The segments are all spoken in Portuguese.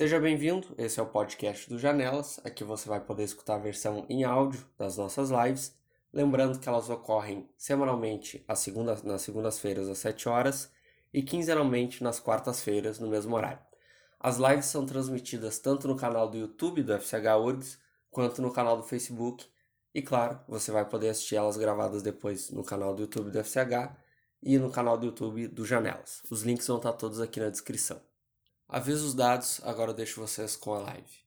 Seja bem-vindo, esse é o podcast do Janelas. Aqui você vai poder escutar a versão em áudio das nossas lives. Lembrando que elas ocorrem semanalmente nas segundas-feiras às 7 horas e quinzenalmente nas quartas-feiras no mesmo horário. As lives são transmitidas tanto no canal do YouTube do FCH URGS quanto no canal do Facebook. E claro, você vai poder assistir elas gravadas depois no canal do YouTube do FCH e no canal do YouTube do Janelas. Os links vão estar todos aqui na descrição. Aviso os dados, agora eu deixo vocês com a live.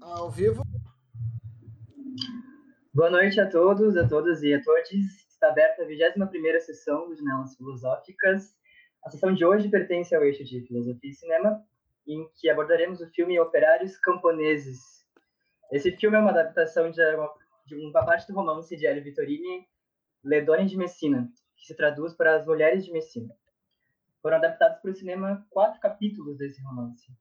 Ao vivo. Boa noite a todos, a todas e a todos. Está aberta a 21ª sessão do Janelas Filosóficas. A sessão de hoje pertence ao eixo de Filosofia e Cinema, em que abordaremos o filme Operários Camponeses. Esse filme é uma adaptação de uma, de uma parte do romance de Hélio Vittorini, Ledone de Messina, que se traduz para As Mulheres de Messina foram adaptados para o cinema quatro capítulos desse romance,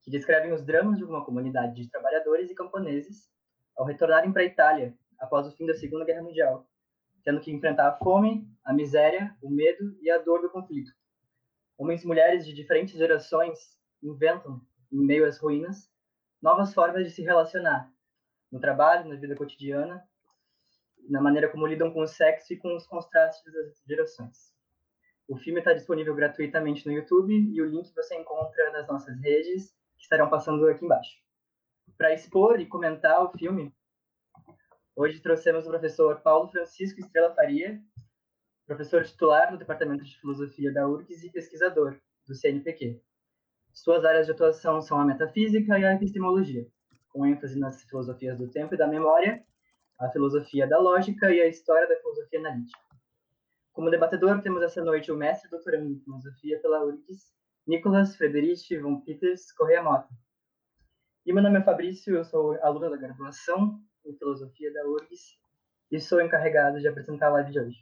que descrevem os dramas de uma comunidade de trabalhadores e camponeses ao retornarem para a Itália após o fim da Segunda Guerra Mundial, tendo que enfrentar a fome, a miséria, o medo e a dor do conflito. Homens e mulheres de diferentes gerações inventam, em meio às ruínas, novas formas de se relacionar, no trabalho, na vida cotidiana, na maneira como lidam com o sexo e com os contrastes das gerações. O filme está disponível gratuitamente no YouTube e o link você encontra nas nossas redes, que estarão passando aqui embaixo. Para expor e comentar o filme, hoje trouxemos o professor Paulo Francisco Estrela Faria, professor titular do Departamento de Filosofia da URGS e pesquisador do CNPq. Suas áreas de atuação são a metafísica e a epistemologia, com ênfase nas filosofias do tempo e da memória, a filosofia da lógica e a história da filosofia analítica. Como debatedor, temos essa noite o mestre doutorando em filosofia pela URGS, Nicolas Frederici von Peters Correia Mota. E meu nome é Fabrício, eu sou aluno da graduação em filosofia da URGS e sou encarregado de apresentar a live de hoje.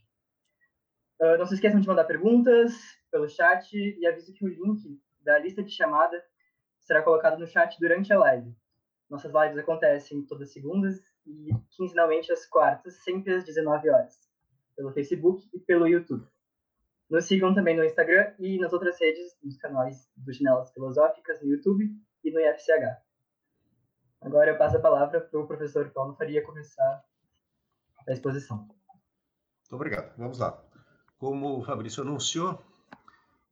Uh, não se esqueçam de mandar perguntas pelo chat e aviso que o link da lista de chamada será colocado no chat durante a live. Nossas lives acontecem todas segundas e quinzenalmente às quartas, sempre às 19 horas pelo Facebook e pelo YouTube. Nos sigam também no Instagram e nas outras redes, nos canais do Janelas Filosóficas, no YouTube e no IFCH. Agora eu passo a palavra para o professor Paulo Faria começar a exposição. Muito obrigado. Vamos lá. Como o Fabrício anunciou,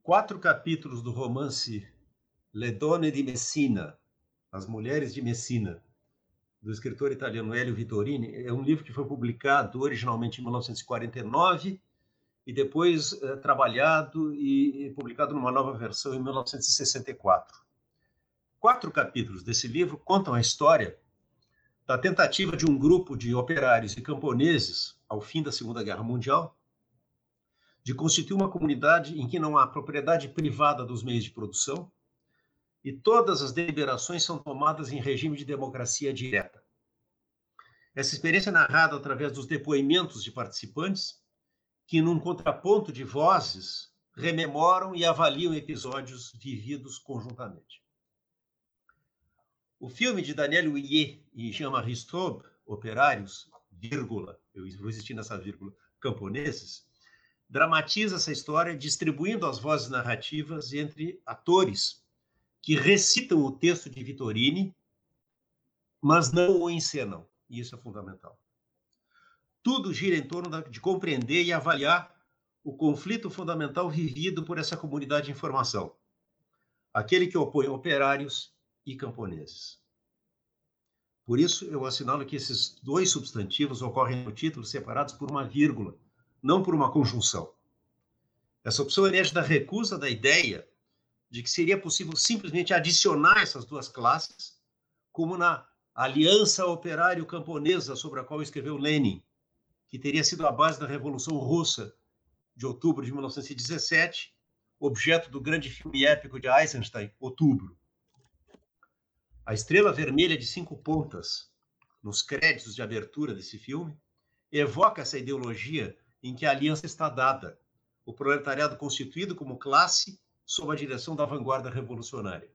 quatro capítulos do romance Le Donne di Messina, As Mulheres de Messina, do escritor italiano Elio Vittorini. É um livro que foi publicado originalmente em 1949 e depois é, trabalhado e, publicado numa nova versão em 1964. Quatro capítulos desse livro contam a história da tentativa de um grupo de operários e camponeses, ao fim da Segunda Guerra Mundial, de constituir uma comunidade em que não há propriedade privada dos meios de produção, e todas as deliberações são tomadas em regime de democracia direta. Essa experiência é narrada através dos depoimentos de participantes, que, num contraponto de vozes, rememoram e avaliam episódios vividos conjuntamente. O filme de Daniel Huillet e Jean-Marie Straub, Operários, vírgula, eu vou insistir nessa vírgula, camponeses, dramatiza essa história distribuindo as vozes narrativas entre atores que recitam o texto de Vittorini, mas não o encenam. E isso é fundamental. Tudo gira em torno de compreender e avaliar o conflito fundamental vivido por essa comunidade de informação, aquele que opõe operários e camponeses. Por isso, eu assinalo que esses dois substantivos ocorrem no título separados por uma vírgula, não por uma conjunção. Essa opção emerge da recusa da ideia de que seria possível simplesmente adicionar essas duas classes, como na Aliança Operário-Camponesa, sobre a qual escreveu Lenin, que teria sido a base da Revolução Russa de outubro de 1917, objeto do grande filme épico de Eisenstein, Outubro. A estrela vermelha de cinco pontas, nos créditos de abertura desse filme, evoca essa ideologia em que a aliança está dada, o proletariado constituído como classe sob a direção da vanguarda revolucionária.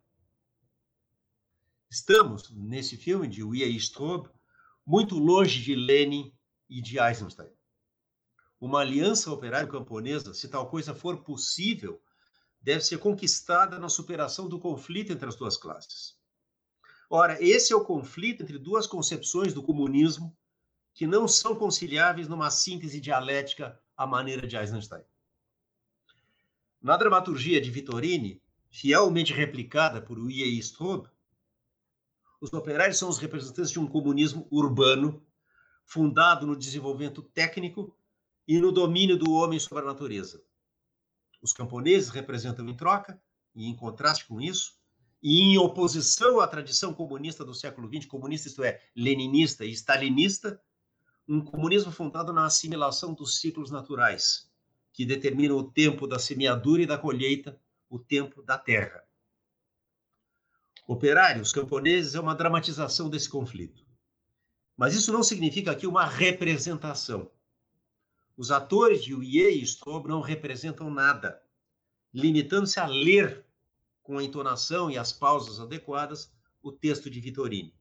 Estamos, nesse filme de Uwe Straub, muito longe de Lenin e de Eisenstein. Uma aliança operário-camponesa, se tal coisa for possível, deve ser conquistada na superação do conflito entre as duas classes. Ora, esse é o conflito entre duas concepções do comunismo que não são conciliáveis numa síntese dialética à maneira de Eisenstein. Na dramaturgia de Vittorini, fielmente replicada por E. A. Straub, os operários são os representantes de um comunismo urbano, fundado no desenvolvimento técnico e no domínio do homem sobre a natureza. Os camponeses representam, em troca, e em contraste com isso, e em oposição à tradição comunista do século XX, comunista, isto é, leninista e stalinista, um comunismo fundado na assimilação dos ciclos naturais, que determinam o tempo da semeadura e da colheita, o tempo da terra. Operários, camponeses é uma dramatização desse conflito. Mas isso não significa aqui uma representação. Os atores de Uye e Stob não representam nada, limitando-se a ler com a entonação e as pausas adequadas o texto de Vittorini.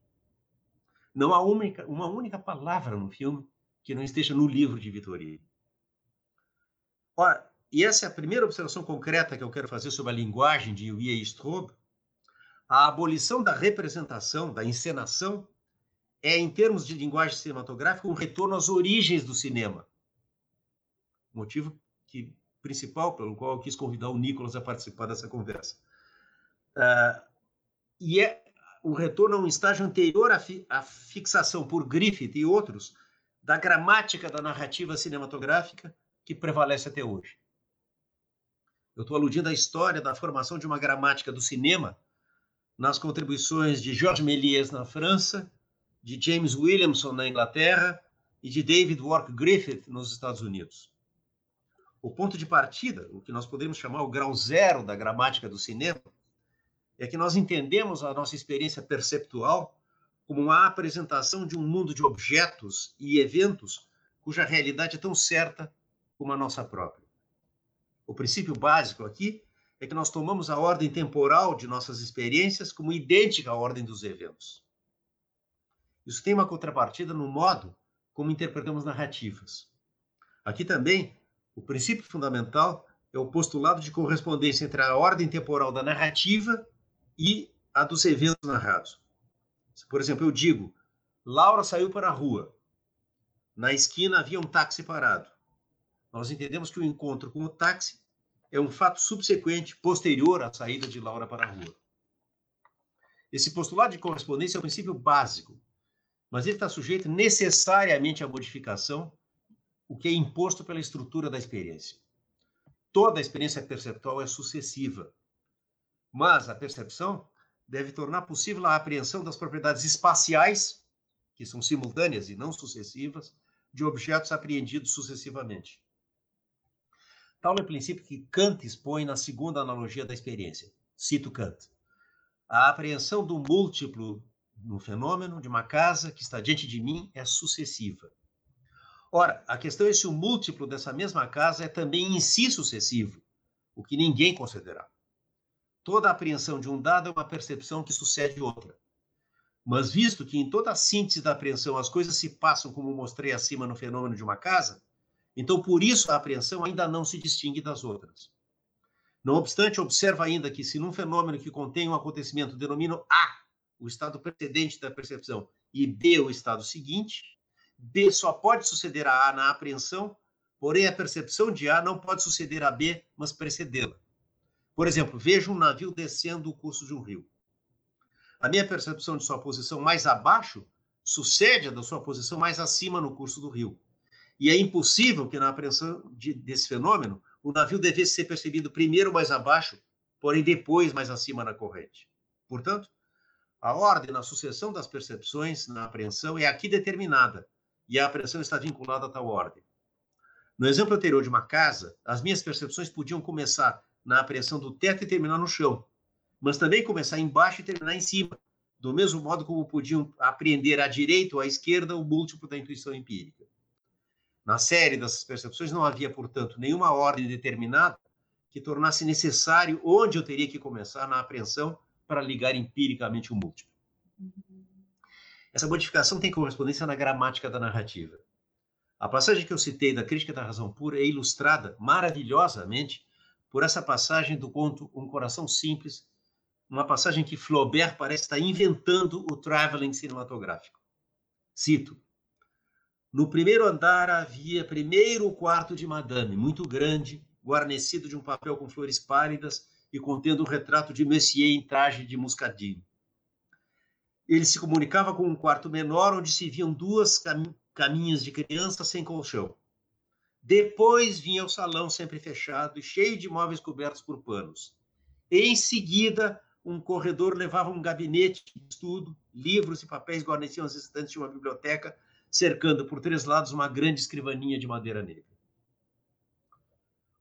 Não há uma, uma única palavra no filme que não esteja no livro de Vittorini. Ora, e essa é a primeira observação concreta que eu quero fazer sobre a linguagem de Uye e Straub, a abolição da representação, da encenação, é, em termos de linguagem cinematográfica, um retorno às origens do cinema. Motivo que, principal pelo qual eu quis convidar o Nicolas a participar dessa conversa. Uh, e é o retorno a um estágio anterior à, fi à fixação por Griffith e outros da gramática da narrativa cinematográfica que prevalece até hoje. Eu estou aludindo à história da formação de uma gramática do cinema nas contribuições de Georges Méliès na França, de James Williamson na Inglaterra e de David Wark Griffith nos Estados Unidos. O ponto de partida, o que nós podemos chamar o grau zero da gramática do cinema, é que nós entendemos a nossa experiência perceptual como uma apresentação de um mundo de objetos e eventos cuja realidade é tão certa como a nossa própria. O princípio básico aqui é que nós tomamos a ordem temporal de nossas experiências como idêntica à ordem dos eventos. Isso tem uma contrapartida no modo como interpretamos narrativas. Aqui também, o princípio fundamental é o postulado de correspondência entre a ordem temporal da narrativa e a dos eventos narrados. Por exemplo, eu digo: Laura saiu para a rua. Na esquina havia um táxi parado. Nós entendemos que o encontro com o táxi é um fato subsequente, posterior à saída de Laura para a rua. Esse postulado de correspondência é o princípio básico, mas ele está sujeito necessariamente à modificação, o que é imposto pela estrutura da experiência. Toda a experiência perceptual é sucessiva, mas a percepção deve tornar possível a apreensão das propriedades espaciais, que são simultâneas e não sucessivas, de objetos apreendidos sucessivamente. Tal é o princípio que Kant expõe na segunda analogia da experiência. Cito Kant. A apreensão do múltiplo no fenômeno de uma casa que está diante de mim é sucessiva. Ora, a questão é se o múltiplo dessa mesma casa é também em si sucessivo, o que ninguém considerar. Toda apreensão de um dado é uma percepção que sucede outra. Mas visto que em toda a síntese da apreensão as coisas se passam como mostrei acima no fenômeno de uma casa, então, por isso, a apreensão ainda não se distingue das outras. Não obstante, observa ainda que, se num fenômeno que contém um acontecimento denomino A o estado precedente da percepção e B o estado seguinte, B só pode suceder a A na apreensão, porém a percepção de A não pode suceder a B, mas precedê-la. Por exemplo, vejo um navio descendo o curso de um rio. A minha percepção de sua posição mais abaixo sucede a da sua posição mais acima no curso do rio. E é impossível que na apreensão de, desse fenômeno o navio devesse ser percebido primeiro mais abaixo, porém depois mais acima na corrente. Portanto, a ordem na sucessão das percepções na apreensão é aqui determinada, e a apreensão está vinculada a tal ordem. No exemplo anterior de uma casa, as minhas percepções podiam começar na apreensão do teto e terminar no chão, mas também começar embaixo e terminar em cima, do mesmo modo como podiam apreender à direita ou à esquerda o múltiplo da intuição empírica. Na série dessas percepções não havia, portanto, nenhuma ordem determinada que tornasse necessário onde eu teria que começar na apreensão para ligar empiricamente o múltiplo. Essa modificação tem correspondência na gramática da narrativa. A passagem que eu citei da Crítica da Razão Pura é ilustrada maravilhosamente por essa passagem do conto Um Coração Simples, uma passagem que Flaubert parece estar inventando o traveling cinematográfico. Cito: No primeiro andar havia primeiro o quarto de Madame, muito grande, guarnecido de um papel com flores pálidas e contendo o retrato de Messier em traje de muscadinho. Ele se comunicava com um quarto menor onde se viam duas cam caminhas de criança sem colchão. Depois vinha o salão sempre fechado e cheio de móveis cobertos por panos. Em seguida, um corredor levava um gabinete de estudo, livros e papéis guarneciam as estantes de uma biblioteca, cercando por três lados uma grande escrivaninha de madeira negra.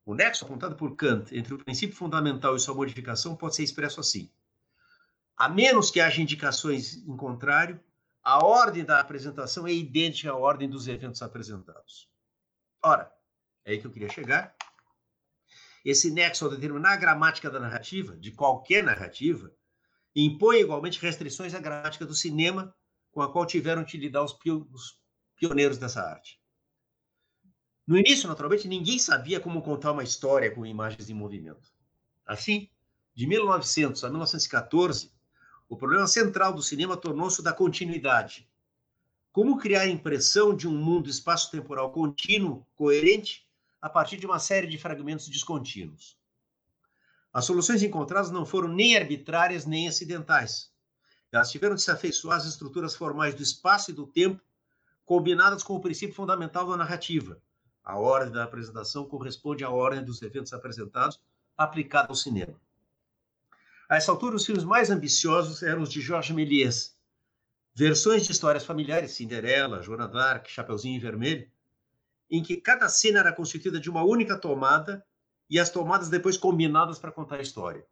O nexo apontado por Kant entre o princípio fundamental e sua modificação pode ser expresso assim: a menos que haja indicações em contrário, a ordem da apresentação é idêntica à ordem dos eventos apresentados. Ora, é aí que eu queria chegar. Esse nexo, ao determinar a gramática da narrativa, de qualquer narrativa, impõe igualmente restrições à gramática do cinema, com a qual tiveram de lidar os pioneiros dessa arte. No início, naturalmente, ninguém sabia como contar uma história com imagens em movimento. Assim, de 1900 a 1914, o problema central do cinema tornou-se da continuidade. Como criar a impressão de um mundo espaço-temporal contínuo, coerente, a partir de uma série de fragmentos descontínuos? As soluções encontradas não foram nem arbitrárias nem acidentais. Elas tiveram de se afeiçoar às estruturas formais do espaço e do tempo, combinadas com o princípio fundamental da narrativa, a ordem da apresentação corresponde à ordem dos eventos apresentados aplicada ao cinema. A essa altura, os filmes mais ambiciosos eram os de Georges Méliès. Versões de histórias familiares, Cinderela, Joana d'Arc, Chapeuzinho Vermelho, em que cada cena era constituída de uma única tomada e as tomadas depois combinadas para contar a história.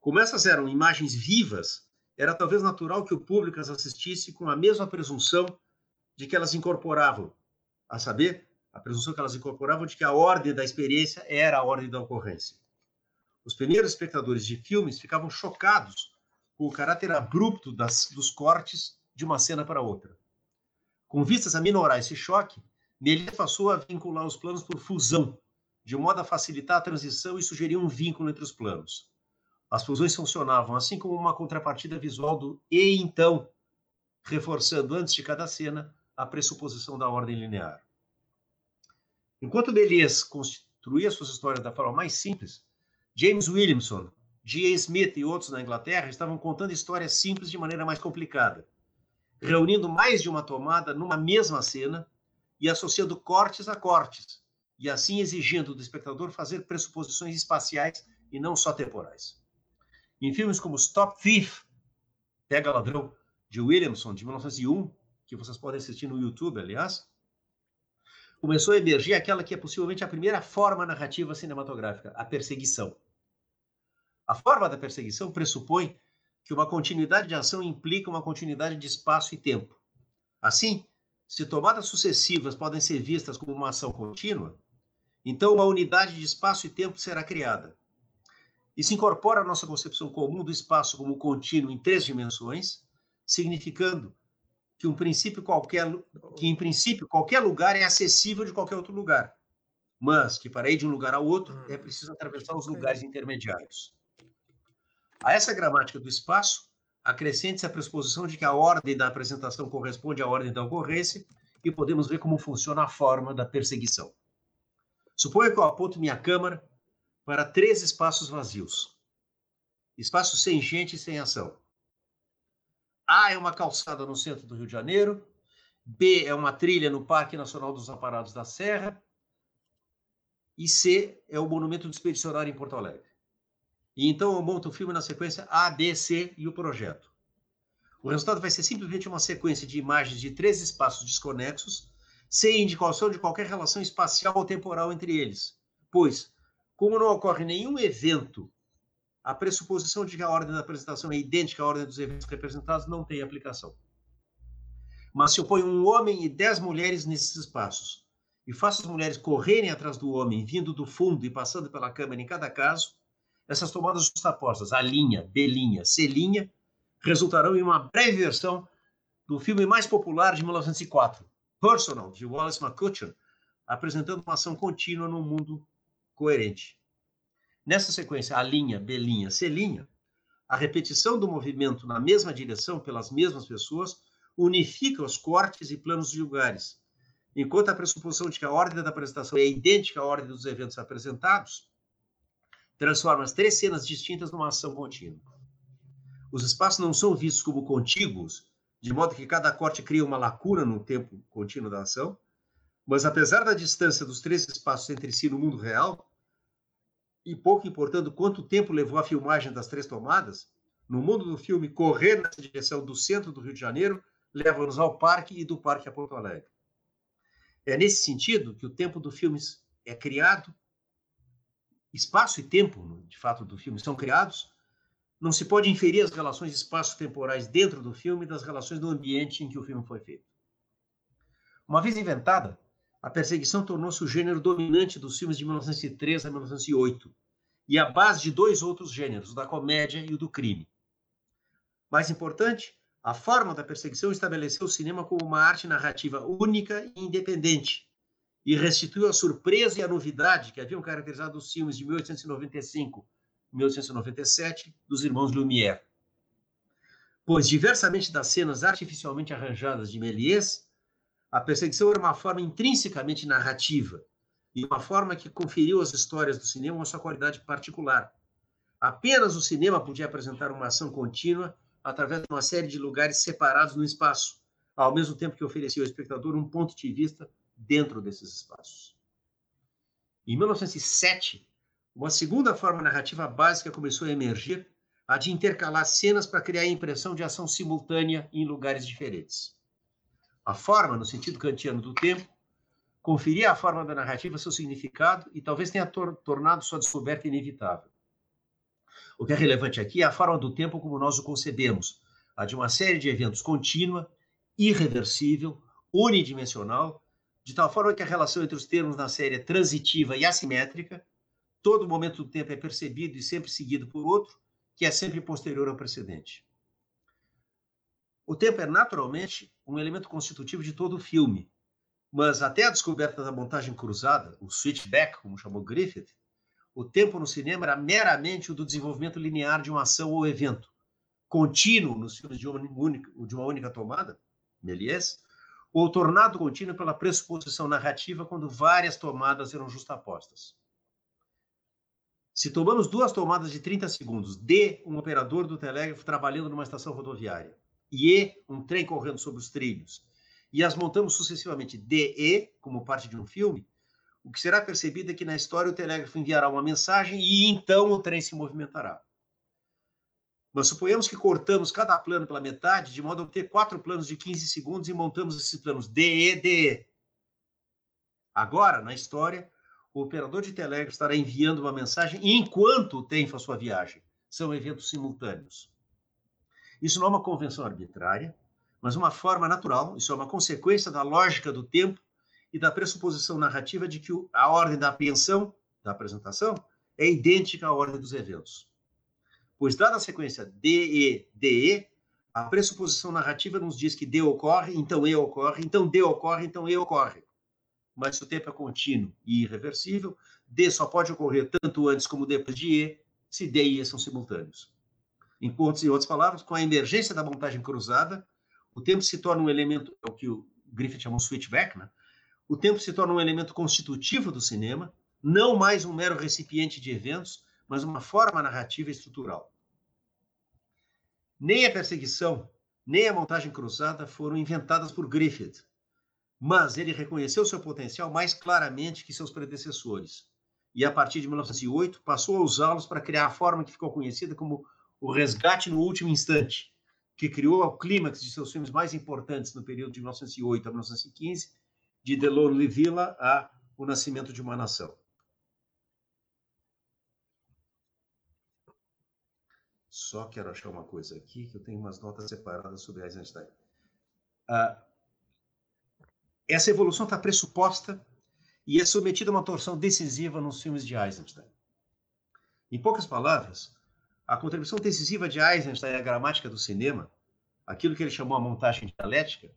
Como essas eram imagens vivas, era talvez natural que o público as assistisse com a mesma presunção de que elas incorporavam, a saber, a presunção que elas incorporavam de que a ordem da experiência era a ordem da ocorrência. Os primeiros espectadores de filmes ficavam chocados com o caráter abrupto das, dos cortes de uma cena para outra. Com vistas a minorar esse choque, Méliès passou a vincular os planos por fusão, de modo a facilitar a transição e sugerir um vínculo entre os planos. As fusões funcionavam assim como uma contrapartida visual do e então, reforçando antes de cada cena a pressuposição da ordem linear. Enquanto Méliès construía suas histórias da forma mais simples, James Williamson, G.A. Smith e outros na Inglaterra estavam contando histórias simples de maneira mais complicada, reunindo mais de uma tomada numa mesma cena e associando cortes a cortes, e assim exigindo do espectador fazer pressuposições espaciais e não só temporais. Em filmes como Stop Thief, Pega Ladrão, de Williamson, de 1901, que vocês podem assistir no YouTube, aliás, começou a emergir aquela que é possivelmente a primeira forma narrativa cinematográfica, a perseguição. A forma da perseguição pressupõe que uma continuidade de ação implica uma continuidade de espaço e tempo. Assim, se tomadas sucessivas podem ser vistas como uma ação contínua, então uma unidade de espaço e tempo será criada. Isso incorpora a nossa concepção comum do espaço como contínuo em três dimensões, significando que um princípio qualquer, que em princípio qualquer lugar é acessível de qualquer outro lugar, mas que para ir de um lugar ao outro é preciso atravessar os lugares intermediários. A essa gramática do espaço acrescente-se a pressuposição de que a ordem da apresentação corresponde à ordem da ocorrência e podemos ver como funciona a forma da perseguição. Suponha que eu aponto minha câmera para três espaços vazios. Espaços sem gente e sem ação. A é uma calçada no centro do Rio de Janeiro, B é uma trilha no Parque Nacional dos Aparados da Serra, e C é o Monumento do Expedicionário em Porto Alegre. E então eu monto o filme na sequência A, B, C e o projeto. O resultado vai ser simplesmente uma sequência de imagens de três espaços desconexos, sem indicação de qualquer relação espacial ou temporal entre eles. Pois, como não ocorre nenhum evento a pressuposição de que a ordem da apresentação é idêntica à ordem dos eventos representados não tem aplicação. Mas se eu ponho um homem e dez mulheres nesses espaços e faço as mulheres correrem atrás do homem, vindo do fundo e passando pela câmera em cada caso, essas tomadas justapostas, A linha, B linha, C linha, resultarão em uma breve versão do filme mais popular de 1904, Personal, de Wallace McCutcheon, apresentando uma ação contínua num mundo coerente. Nessa sequência, A linha, B linha, C linha, a repetição do movimento na mesma direção pelas mesmas pessoas unifica os cortes e planos de lugares. Enquanto a pressuposição de que a ordem da apresentação é idêntica à ordem dos eventos apresentados, transforma as três cenas distintas numa ação contínua. Os espaços não são vistos como contíguos, de modo que cada corte cria uma lacuna no tempo contínuo da ação, mas apesar da distância dos três espaços entre si no mundo real, e pouco importando quanto tempo levou a filmagem das três tomadas, no mundo do filme, correr nessa direção do centro do Rio de Janeiro leva-nos ao parque e do parque a Porto Alegre. É nesse sentido que o tempo do filme é criado, espaço e tempo, de fato, do filme são criados. Não se pode inferir as relações espaço-temporais dentro do filme das relações do ambiente em que o filme foi feito. Uma vez inventada, a perseguição tornou-se o gênero dominante dos filmes de 1903 a 1908 e a base de dois outros gêneros, o da comédia e o do crime. Mais importante, a forma da perseguição estabeleceu o cinema como uma arte narrativa única e independente e restituiu a surpresa e a novidade que haviam caracterizado os filmes de 1895 e 1897 dos irmãos Lumière. Pois, diversamente das cenas artificialmente arranjadas de Méliès, a perseguição era uma forma intrinsecamente narrativa e uma forma que conferiu às histórias do cinema uma sua qualidade particular. Apenas o cinema podia apresentar uma ação contínua através de uma série de lugares separados no espaço, ao mesmo tempo que oferecia ao espectador um ponto de vista dentro desses espaços. Em 1907, uma segunda forma narrativa básica começou a emergir, a de intercalar cenas para criar a impressão de ação simultânea em lugares diferentes. A forma, no sentido kantiano do tempo, conferia à forma da narrativa seu significado e talvez tenha tor tornado sua descoberta inevitável. O que é relevante aqui é a forma do tempo como nós o concebemos, a de uma série de eventos contínua, irreversível, unidimensional, de tal forma que a relação entre os termos na série é transitiva e assimétrica, todo momento do tempo é percebido e sempre seguido por outro, que é sempre posterior ao precedente. O tempo é naturalmente um elemento constitutivo de todo o filme, mas até a descoberta da montagem cruzada, o switchback, como chamou Griffith, o tempo no cinema era meramente o do desenvolvimento linear de uma ação ou evento, contínuo nos filmes de uma única, de uma única tomada, Méliès, ou tornado contínuo pela pressuposição narrativa quando várias tomadas eram justapostas. Se tomamos duas tomadas de 30 segundos, D, um operador do telégrafo trabalhando numa estação rodoviária, e E, um trem correndo sobre os trilhos, e as montamos sucessivamente D, E, como parte de um filme, o que será percebido é que na história o telégrafo enviará uma mensagem e então o trem se movimentará. Mas suponhamos que cortamos cada plano pela metade, de modo a obter quatro planos de 15 segundos e montamos esses planos DE, DE. Agora, na história, o operador de telégrafo estará enviando uma mensagem enquanto o trem faz sua viagem. São eventos simultâneos. Isso não é uma convenção arbitrária, mas uma forma natural, isso é uma consequência da lógica do tempo e da pressuposição narrativa de que a ordem da apreensão, da apresentação, é idêntica à ordem dos eventos. Pois, dada a sequência DE, DE, a pressuposição narrativa nos diz que D ocorre, então E ocorre, então D ocorre, então E ocorre. Mas se o tempo é contínuo e irreversível, D só pode ocorrer tanto antes como depois de E, se D e E são simultâneos. Em outras palavras, com a emergência da montagem cruzada, o tempo se torna um elemento, é o que o Griffith chamou switchback, né? O tempo se torna um elemento constitutivo do cinema, não mais um mero recipiente de eventos, mas uma forma narrativa estrutural. Nem a perseguição, nem a montagem cruzada foram inventadas por Griffith, mas ele reconheceu seu potencial mais claramente que seus predecessores. E a partir de 1908 passou a usá-los para criar a forma que ficou conhecida como o Resgate no Último Instante, que criou o clímax de seus filmes mais importantes no período de 1908 a 1915, de The Lonely Villa a O Nascimento de uma Nação. Só quero achar uma coisa aqui, que eu tenho umas notas separadas sobre Eisenstein. Ah, essa evolução está pressuposta e é submetida a uma torção decisiva nos filmes de Eisenstein. Em poucas palavras, a contribuição decisiva de Eisenstein à gramática do cinema, aquilo que ele chamou a montagem dialética,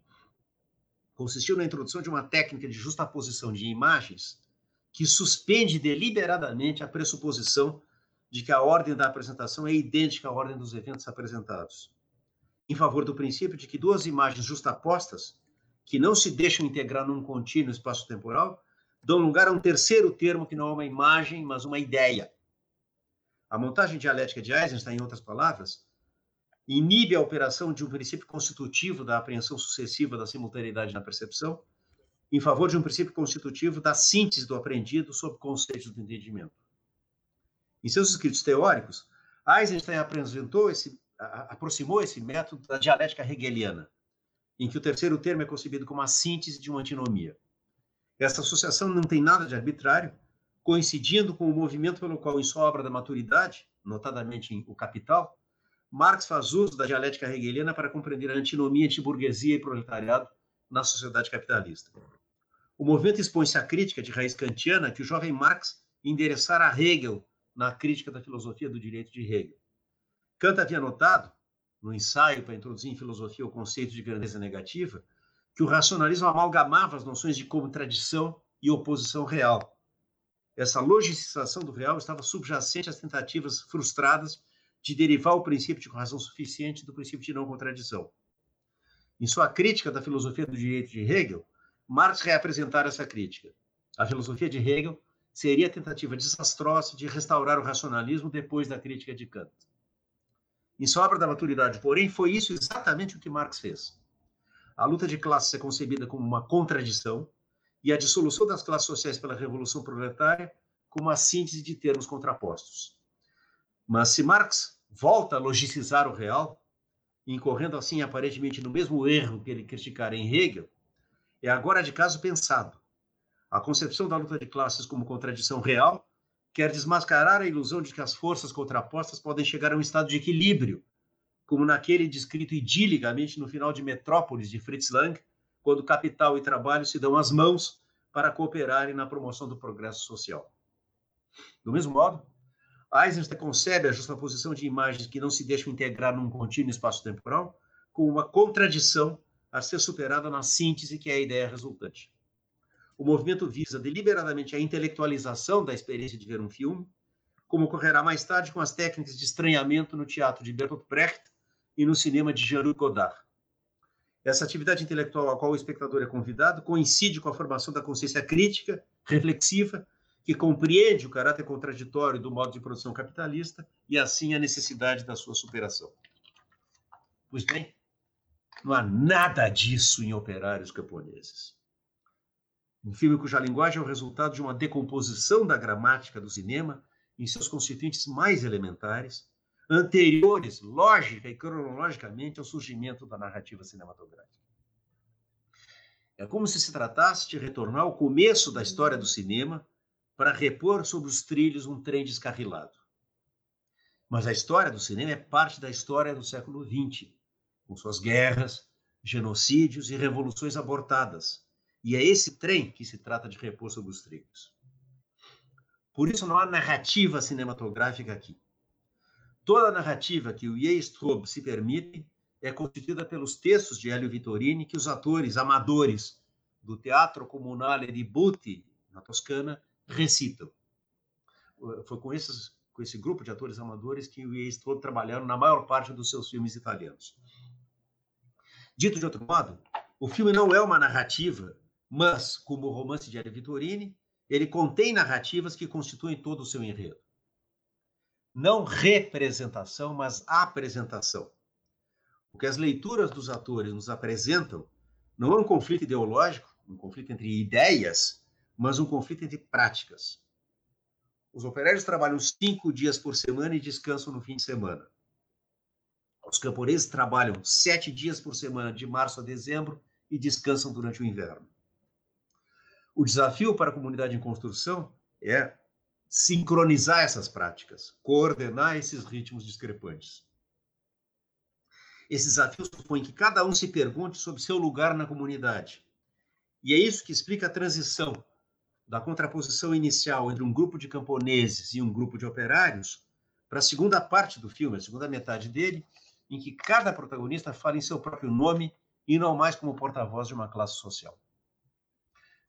consistiu na introdução de uma técnica de justaposição de imagens que suspende deliberadamente a pressuposição de que a ordem da apresentação é idêntica à ordem dos eventos apresentados, em favor do princípio de que duas imagens justapostas, que não se deixam integrar num contínuo espaço-temporal, dão lugar a um terceiro termo que não é uma imagem, mas uma ideia. A montagem dialética de Eisenstein, em outras palavras, inibe a operação de um princípio constitutivo da apreensão sucessiva da simultaneidade na percepção, em favor de um princípio constitutivo da síntese do aprendido sob conceitos do entendimento. Em seus escritos teóricos, Eisenstein apresentou esse, aproximou esse método da dialética hegeliana, em que o terceiro termo é concebido como a síntese de uma antinomia. Essa associação não tem nada de arbitrário, coincidindo com o movimento pelo qual, em sua obra da maturidade, notadamente O Capital, Marx faz uso da dialética hegeliana para compreender a antinomia entre burguesia e proletariado na sociedade capitalista. O movimento expõe-se à crítica de raiz kantiana que o jovem Marx endereçara a Hegel na crítica da filosofia do direito de Hegel. Kant havia notado, no ensaio para introduzir em filosofia o conceito de grandeza negativa, que o racionalismo amalgamava as noções de contradição e oposição real. Essa logicização do real estava subjacente às tentativas frustradas de derivar o princípio de razão suficiente do princípio de não contradição. Em sua crítica da filosofia do direito de Hegel, Marx reapresentara essa crítica. A filosofia de Hegel seria a tentativa desastrosa de restaurar o racionalismo depois da crítica de Kant. Em sua obra da maturidade, porém, foi isso exatamente o que Marx fez. A luta de classes é concebida como uma contradição e a dissolução das classes sociais pela revolução proletária como a síntese de termos contrapostos. Mas se Marx volta a logicizar o real, incorrendo assim aparentemente no mesmo erro que ele criticara em Hegel, é agora de caso pensado. A concepção da luta de classes como contradição real quer desmascarar a ilusão de que as forças contrapostas podem chegar a um estado de equilíbrio, como naquele descrito idilicamente no final de Metrópolis de Fritz Lang, quando capital e trabalho se dão as mãos para cooperarem na promoção do progresso social. Do mesmo modo, Eisenstein concebe a justaposição de imagens que não se deixam integrar num contínuo espaço-temporal com uma contradição a ser superada na síntese que é a ideia resultante. O movimento visa deliberadamente a intelectualização da experiência de ver um filme, como ocorrerá mais tarde com as técnicas de estranhamento no teatro de Bertolt Brecht e no cinema de Jean-Luc Godard. Essa atividade intelectual a qual o espectador é convidado coincide com a formação da consciência crítica, reflexiva que compreende o caráter contraditório do modo de produção capitalista e, assim, a necessidade da sua superação. Pois bem, não há nada disso em Operários Camponeses. Um filme cuja linguagem é o resultado de uma decomposição da gramática do cinema em seus constituintes mais elementares, anteriores, lógica e cronologicamente, ao surgimento da narrativa cinematográfica. É como se se tratasse de retornar ao começo da história do cinema para repor sobre os trilhos um trem descarrilado. Mas a história do cinema é parte da história do século XX, com suas guerras, genocídios e revoluções abortadas. E é esse trem que se trata de repor sobre os trilhos. Por isso não há narrativa cinematográfica aqui. Toda a narrativa que o Ye Strobe se permite é constituída pelos textos de Hélio Vittorini que os atores amadores do Teatro Comunale di Butti, na Toscana, recitam. Foi com, esses, com esse grupo de atores amadores que o estou trabalhando na maior parte dos seus filmes italianos. Dito de outro modo, o filme não é uma narrativa, mas, como o romance de Ari Vittorini, ele contém narrativas que constituem todo o seu enredo. Não representação, mas apresentação. O que as leituras dos atores nos apresentam não é um conflito ideológico, um conflito entre ideias, mas um conflito entre práticas. Os operários trabalham cinco dias por semana e descansam no fim de semana. Os camponeses trabalham sete dias por semana, de março a dezembro, e descansam durante o inverno. O desafio para a comunidade em construção é sincronizar essas práticas, coordenar esses ritmos discrepantes. Esse desafio supõe que cada um se pergunte sobre seu lugar na comunidade. E é isso que explica a transição da contraposição inicial entre um grupo de camponeses e um grupo de operários para a segunda parte do filme, a segunda metade dele, em que cada protagonista fala em seu próprio nome e não mais como porta-voz de uma classe social.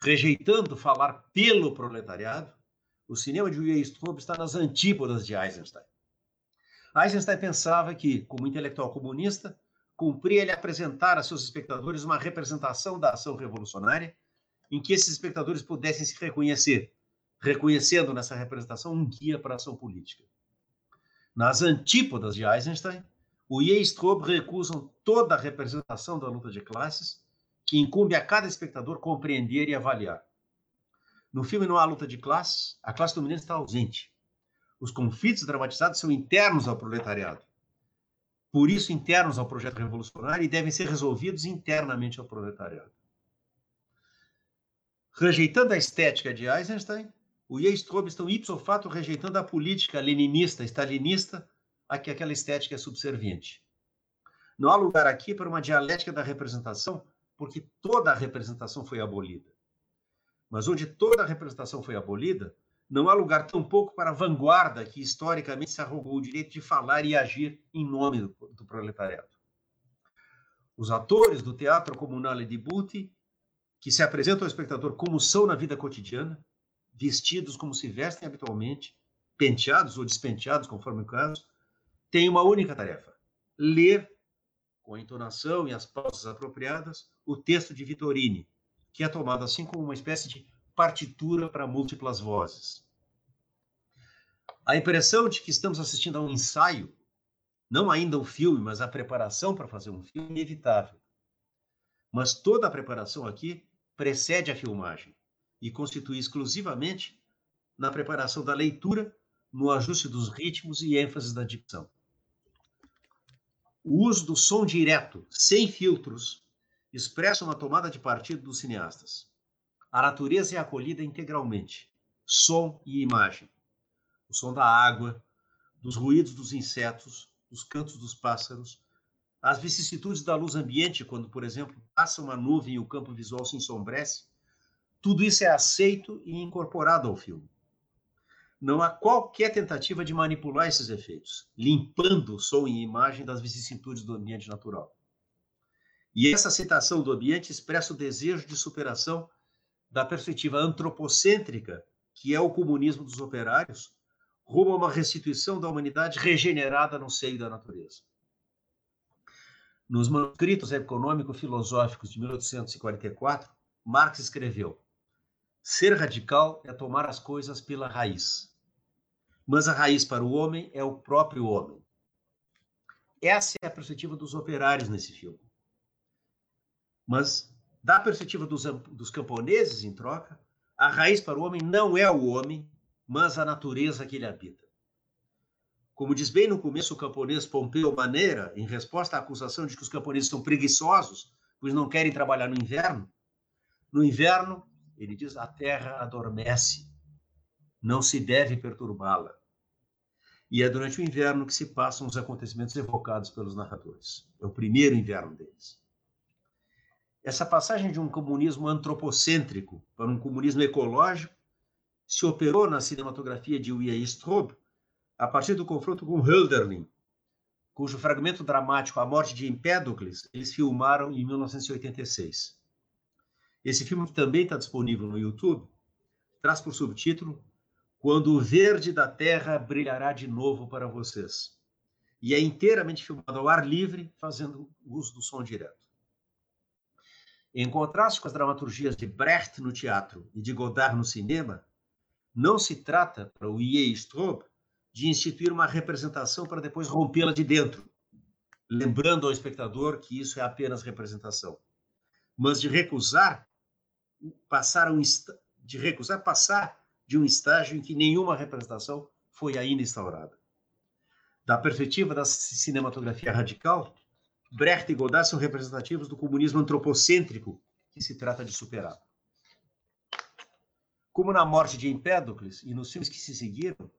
Rejeitando falar pelo proletariado, o cinema de Uwe Strobe está nas antípodas de Eisenstein. Eisenstein pensava que, como intelectual comunista, cumpria ele apresentar a seus espectadores uma representação da ação revolucionária em que esses espectadores pudessem se reconhecer, reconhecendo nessa representação um guia para a ação política. Nas antípodas de Eisenstein, o e Strobe recusam toda a representação da luta de classes que incumbe a cada espectador compreender e avaliar. No filme não há luta de classes, a classe dominante está ausente. Os conflitos dramatizados são internos ao proletariado. Por isso, internos ao projeto revolucionário e devem ser resolvidos internamente ao proletariado. Rejeitando a estética de Eisenstein, o e Strobe estão ipso fato rejeitando a política leninista, stalinista, a que aquela estética é subserviente. Não há lugar aqui para uma dialética da representação, porque toda a representação foi abolida. Mas onde toda a representação foi abolida, não há lugar tampouco para a vanguarda que historicamente se arrogou o direito de falar e agir em nome do, do proletariado. Os atores do Teatro Comunale di Buti, que se apresentam ao espectador como são na vida cotidiana, vestidos como se vestem habitualmente, penteados ou despenteados, conforme o caso, têm uma única tarefa: ler, com a entonação e as pausas apropriadas, o texto de Vittorini, que é tomado assim como uma espécie de partitura para múltiplas vozes. A impressão de que estamos assistindo a um ensaio, não ainda um filme, mas a preparação para fazer um filme, é inevitável. Mas toda a preparação aqui precede a filmagem e constitui exclusivamente na preparação da leitura, no ajuste dos ritmos e ênfases da dicção. O uso do som direto, sem filtros, expressa uma tomada de partido dos cineastas. A natureza é acolhida integralmente, som e imagem. O som da água, dos ruídos dos insetos, dos cantos dos pássaros, as vicissitudes da luz ambiente, quando, por exemplo, passa uma nuvem e o campo visual se ensombrece, tudo isso é aceito e incorporado ao filme. Não há qualquer tentativa de manipular esses efeitos, limpando som e imagem das vicissitudes do ambiente natural. E essa aceitação do ambiente expressa o desejo de superação da perspectiva antropocêntrica, que é o comunismo dos operários, rumo a uma restituição da humanidade regenerada no seio da natureza. Nos manuscritos econômico-filosóficos de 1844, Marx escreveu: Ser radical é tomar as coisas pela raiz. Mas a raiz para o homem é o próprio homem. Essa é a perspectiva dos operários nesse filme. Mas, da perspectiva dos, dos camponeses, em troca, a raiz para o homem não é o homem, mas a natureza que ele habita. Como diz bem no começo o camponês Pompeu Maneira, em resposta à acusação de que os camponeses são preguiçosos, pois não querem trabalhar no inverno, no inverno, ele diz, a terra adormece, não se deve perturbá-la. E é durante o inverno que se passam os acontecimentos evocados pelos narradores. É o primeiro inverno deles. Essa passagem de um comunismo antropocêntrico para um comunismo ecológico se operou na cinematografia de Uwe Strobe a partir do confronto com Hölderlin, cujo fragmento dramático A Morte de Empédocles eles filmaram em 1986. Esse filme também está disponível no YouTube, traz por subtítulo Quando o verde da terra brilhará de novo para vocês. E é inteiramente filmado ao ar livre, fazendo uso do som direto. Em contraste com as dramaturgias de Brecht no teatro e de Godard no cinema, não se trata, para o I.E. Strobe, de instituir uma representação para depois rompê-la de dentro, lembrando ao espectador que isso é apenas representação, mas de recusar passar um de recusar passar de um estágio em que nenhuma representação foi ainda instaurada. Da perspectiva da cinematografia radical, Brecht e Godard são representativos do comunismo antropocêntrico que se trata de superar. Como na morte de Empédocles e nos filmes que se seguiram,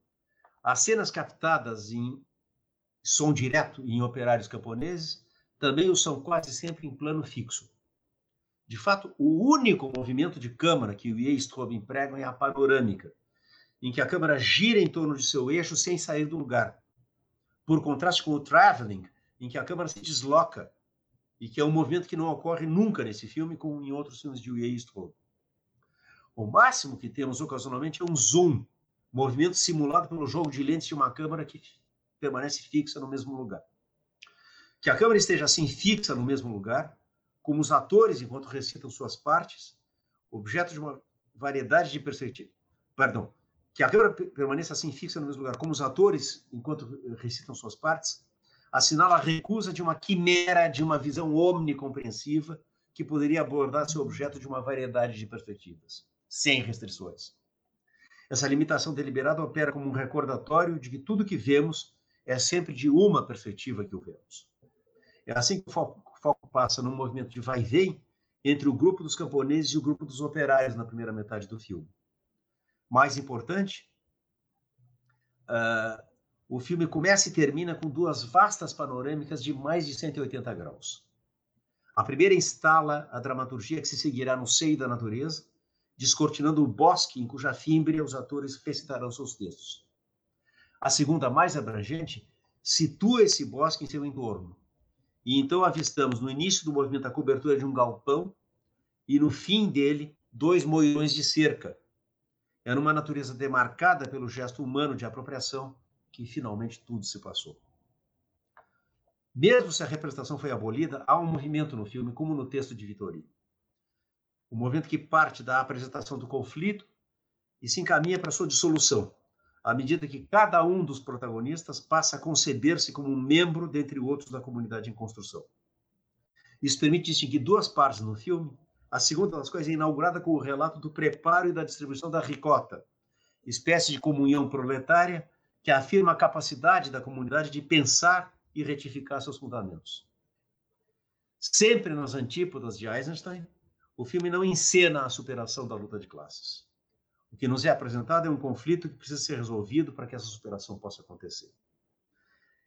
as cenas captadas em som direto em operários camponeses também o são quase sempre em plano fixo. De fato, o único movimento de câmara que o Strobe emprega é a panorâmica, em que a câmera gira em torno de seu eixo sem sair do lugar. Por contraste com o traveling, em que a câmera se desloca e que é um movimento que não ocorre nunca nesse filme, como em outros filmes de Uwe Strobe. O máximo que temos ocasionalmente é um zoom, movimento simulado pelo jogo de lentes de uma câmera que permanece fixa no mesmo lugar. Que a câmera esteja assim fixa no mesmo lugar, como os atores enquanto recitam suas partes, objeto de uma variedade de perspectivas. Perdão. Que a câmera permaneça assim fixa no mesmo lugar, como os atores enquanto recitam suas partes, assinala a recusa de uma quimera de uma visão omnicompreensiva que poderia abordar seu objeto de uma variedade de perspectivas, sem restrições. Essa limitação deliberada opera como um recordatório de que tudo que vemos é sempre de uma perspectiva que o vemos. É assim que o foco, o foco passa num movimento de vai e vem entre o grupo dos camponeses e o grupo dos operários na primeira metade do filme. Mais importante, uh, o filme começa e termina com duas vastas panorâmicas de mais de 180 graus. A primeira instala a dramaturgia que se seguirá no seio da natureza, descortinando o bosque em cuja fímbria os atores recitarão seus textos. A segunda, mais abrangente, situa esse bosque em seu entorno. E então avistamos no início do movimento a cobertura de um galpão e no fim dele dois moirões de cerca. É numa natureza demarcada pelo gesto humano de apropriação que finalmente tudo se passou. Mesmo se a representação foi abolida, há um movimento no filme, como no texto de Vitorino. Um movimento que parte da apresentação do conflito e se encaminha para sua dissolução, à medida que cada um dos protagonistas passa a conceber-se como um membro dentre outros da comunidade em construção. Isso permite distinguir duas partes no filme. A segunda das coisas é inaugurada com o relato do preparo e da distribuição da ricota, espécie de comunhão proletária que afirma a capacidade da comunidade de pensar e retificar seus fundamentos. Sempre nas antípodas de Eisenstein, o filme não encena a superação da luta de classes. O que nos é apresentado é um conflito que precisa ser resolvido para que essa superação possa acontecer.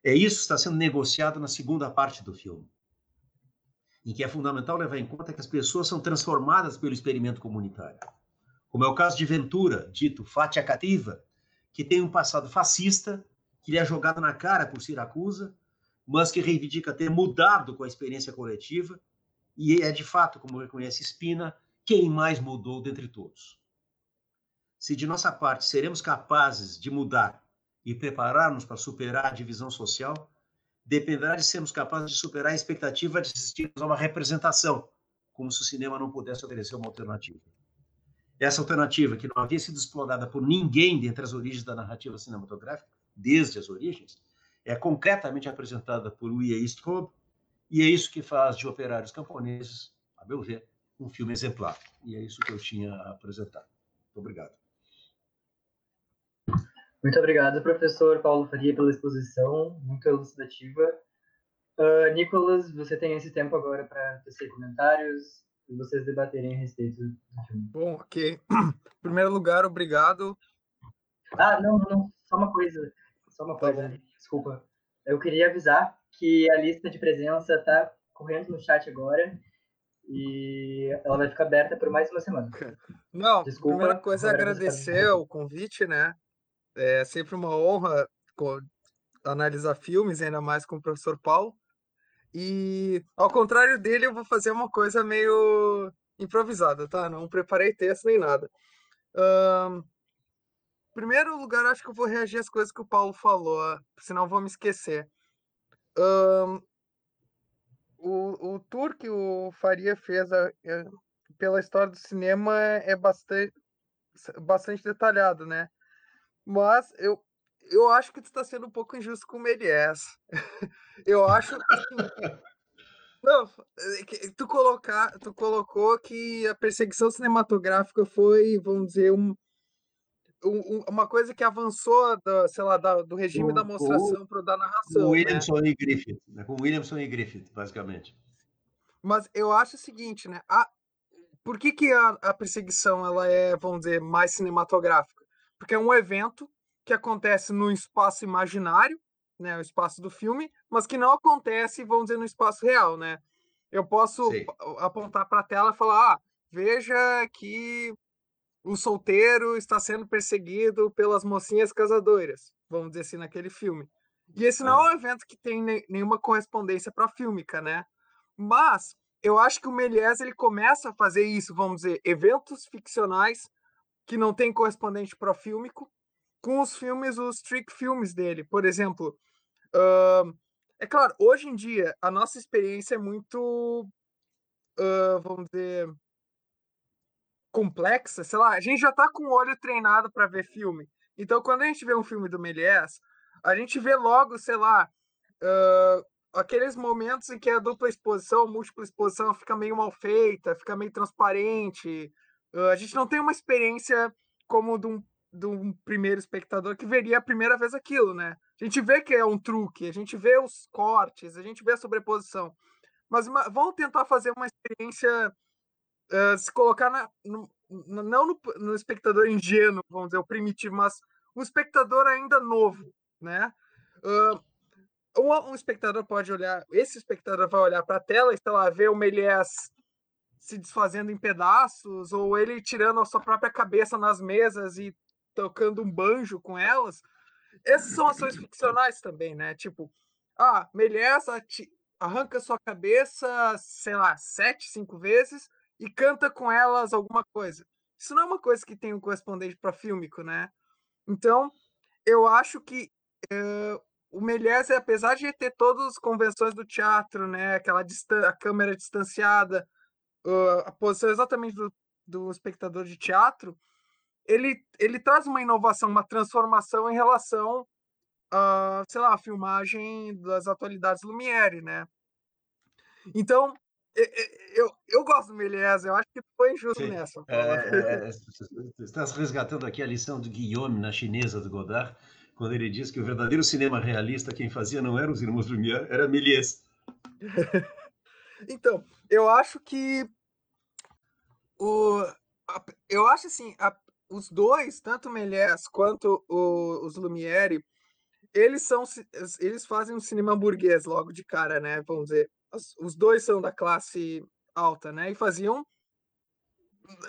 É isso que está sendo negociado na segunda parte do filme, em que é fundamental levar em conta que as pessoas são transformadas pelo experimento comunitário. Como é o caso de Ventura, dito Fatia Cativa, que tem um passado fascista, que lhe é jogado na cara por Siracusa, mas que reivindica ter mudado com a experiência coletiva, e é de fato, como reconhece Spina, quem mais mudou dentre todos. Se de nossa parte seremos capazes de mudar e preparar-nos para superar a divisão social, dependerá de sermos capazes de superar a expectativa de assistirmos a uma representação, como se o cinema não pudesse oferecer uma alternativa. Essa alternativa, que não havia sido explorada por ninguém dentre as origens da narrativa cinematográfica, desde as origens, é concretamente apresentada por Uwe Eastrobe, e é isso que faz de Operários Camponeses, a meu ver, um filme exemplar. E é isso que eu tinha a apresentar. Muito obrigado. Muito obrigado, professor Paulo Faria, pela exposição, muito elucidativa. Uh, Nicolas, você tem esse tempo agora para tecer comentários, e vocês debaterem a respeito do filme. Bom, ok. Em primeiro lugar, obrigado. Ah, não, não, só uma coisa. Só uma tá coisa, tá desculpa. Eu queria avisar que a lista de presença está correndo no chat agora e ela vai ficar aberta por mais uma semana. Não, Desculpa, primeira coisa é agradecer o convite, né? É sempre uma honra analisar filmes, ainda mais com o professor Paulo. E ao contrário dele, eu vou fazer uma coisa meio improvisada, tá? Não preparei texto nem nada. Um, primeiro lugar, acho que eu vou reagir às coisas que o Paulo falou, senão eu vou me esquecer. Um, o, o tour que o Faria fez a, a, é, pela história do cinema é bastante, bastante detalhado, né? Mas eu, eu acho que tu está sendo um pouco injusto com o Méliès. eu acho. Assim, não, é tu, colocar, tu colocou que a perseguição cinematográfica foi, vamos dizer, um, um, uma coisa que avançou, da, sei lá, da, do regime o, da mostração para da narração. Com Williamson né? e Griffith, né? com Williamson e Griffith, basicamente. Mas eu acho o seguinte, né? A, por que, que a, a perseguição ela é, vamos dizer, mais cinematográfica? Porque é um evento que acontece no espaço imaginário, né, o espaço do filme, mas que não acontece, vamos dizer, no espaço real, né? Eu posso Sim. apontar para a tela e falar: ah, veja que o solteiro está sendo perseguido pelas mocinhas casadoras, vamos dizer assim, naquele filme. E esse não é, um evento que tem nenhuma correspondência para a fílmica, né? Mas eu acho que o Méliès ele começa a fazer isso, vamos dizer, eventos ficcionais que não tem correspondente para fílmico com os filmes, os trick filmes dele. Por exemplo, uh, é claro, hoje em dia a nossa experiência é muito, uh, vamos dizer, complexa. Sei lá, a gente já tá com o olho treinado para ver filme. Então, quando a gente vê um filme do Méliès, a gente vê logo, sei lá, uh, aqueles momentos em que a dupla exposição, múltipla exposição fica meio mal feita, fica meio transparente. Uh, a gente não tem uma experiência como de um, de um primeiro espectador que veria a primeira vez aquilo, né? A gente vê que é um truque, a gente vê os cortes, a gente vê a sobreposição. Mas vamos tentar fazer uma experiência, uh, se colocar na, no, não no, no espectador ingênuo, vamos dizer, o primitivo, mas um espectador ainda novo, né? Uh, um, um, espectador pode olhar, esse espectador vai olhar para a tela e, sei lá, ver o Melies se desfazendo em pedaços, ou ele tirando a sua própria cabeça nas mesas e tocando um banjo com elas. Essas são ações ficcionais também, né? Tipo, ah, Melies arranca sua cabeça, sei lá, sete, cinco vezes e canta com elas alguma coisa. Isso não é uma coisa que tem um correspondente para fílmico, né? Então, eu acho que uh, o Méliès, apesar de ter todas as convenções do teatro, né, aquela a câmera distanciada, uh, a posição exatamente do, do espectador de teatro, ele, ele traz uma inovação, uma transformação em relação a, sei lá, a filmagem das atualidades Lumière, né? Então, eu, eu gosto do Méliès, eu acho que foi injusto Sim. nessa. É, é, é, estás resgatando aqui a lição de Guillaume na chinesa de Godard, quando ele diz que o verdadeiro cinema realista quem fazia não eram os irmãos Lumière, era Méliès. então, eu acho que o eu acho assim, a, os dois, tanto o Méliès quanto o, os Lumière, eles são eles fazem um cinema burguês logo de cara, né? Vamos dizer, os, os dois são da classe alta, né? E faziam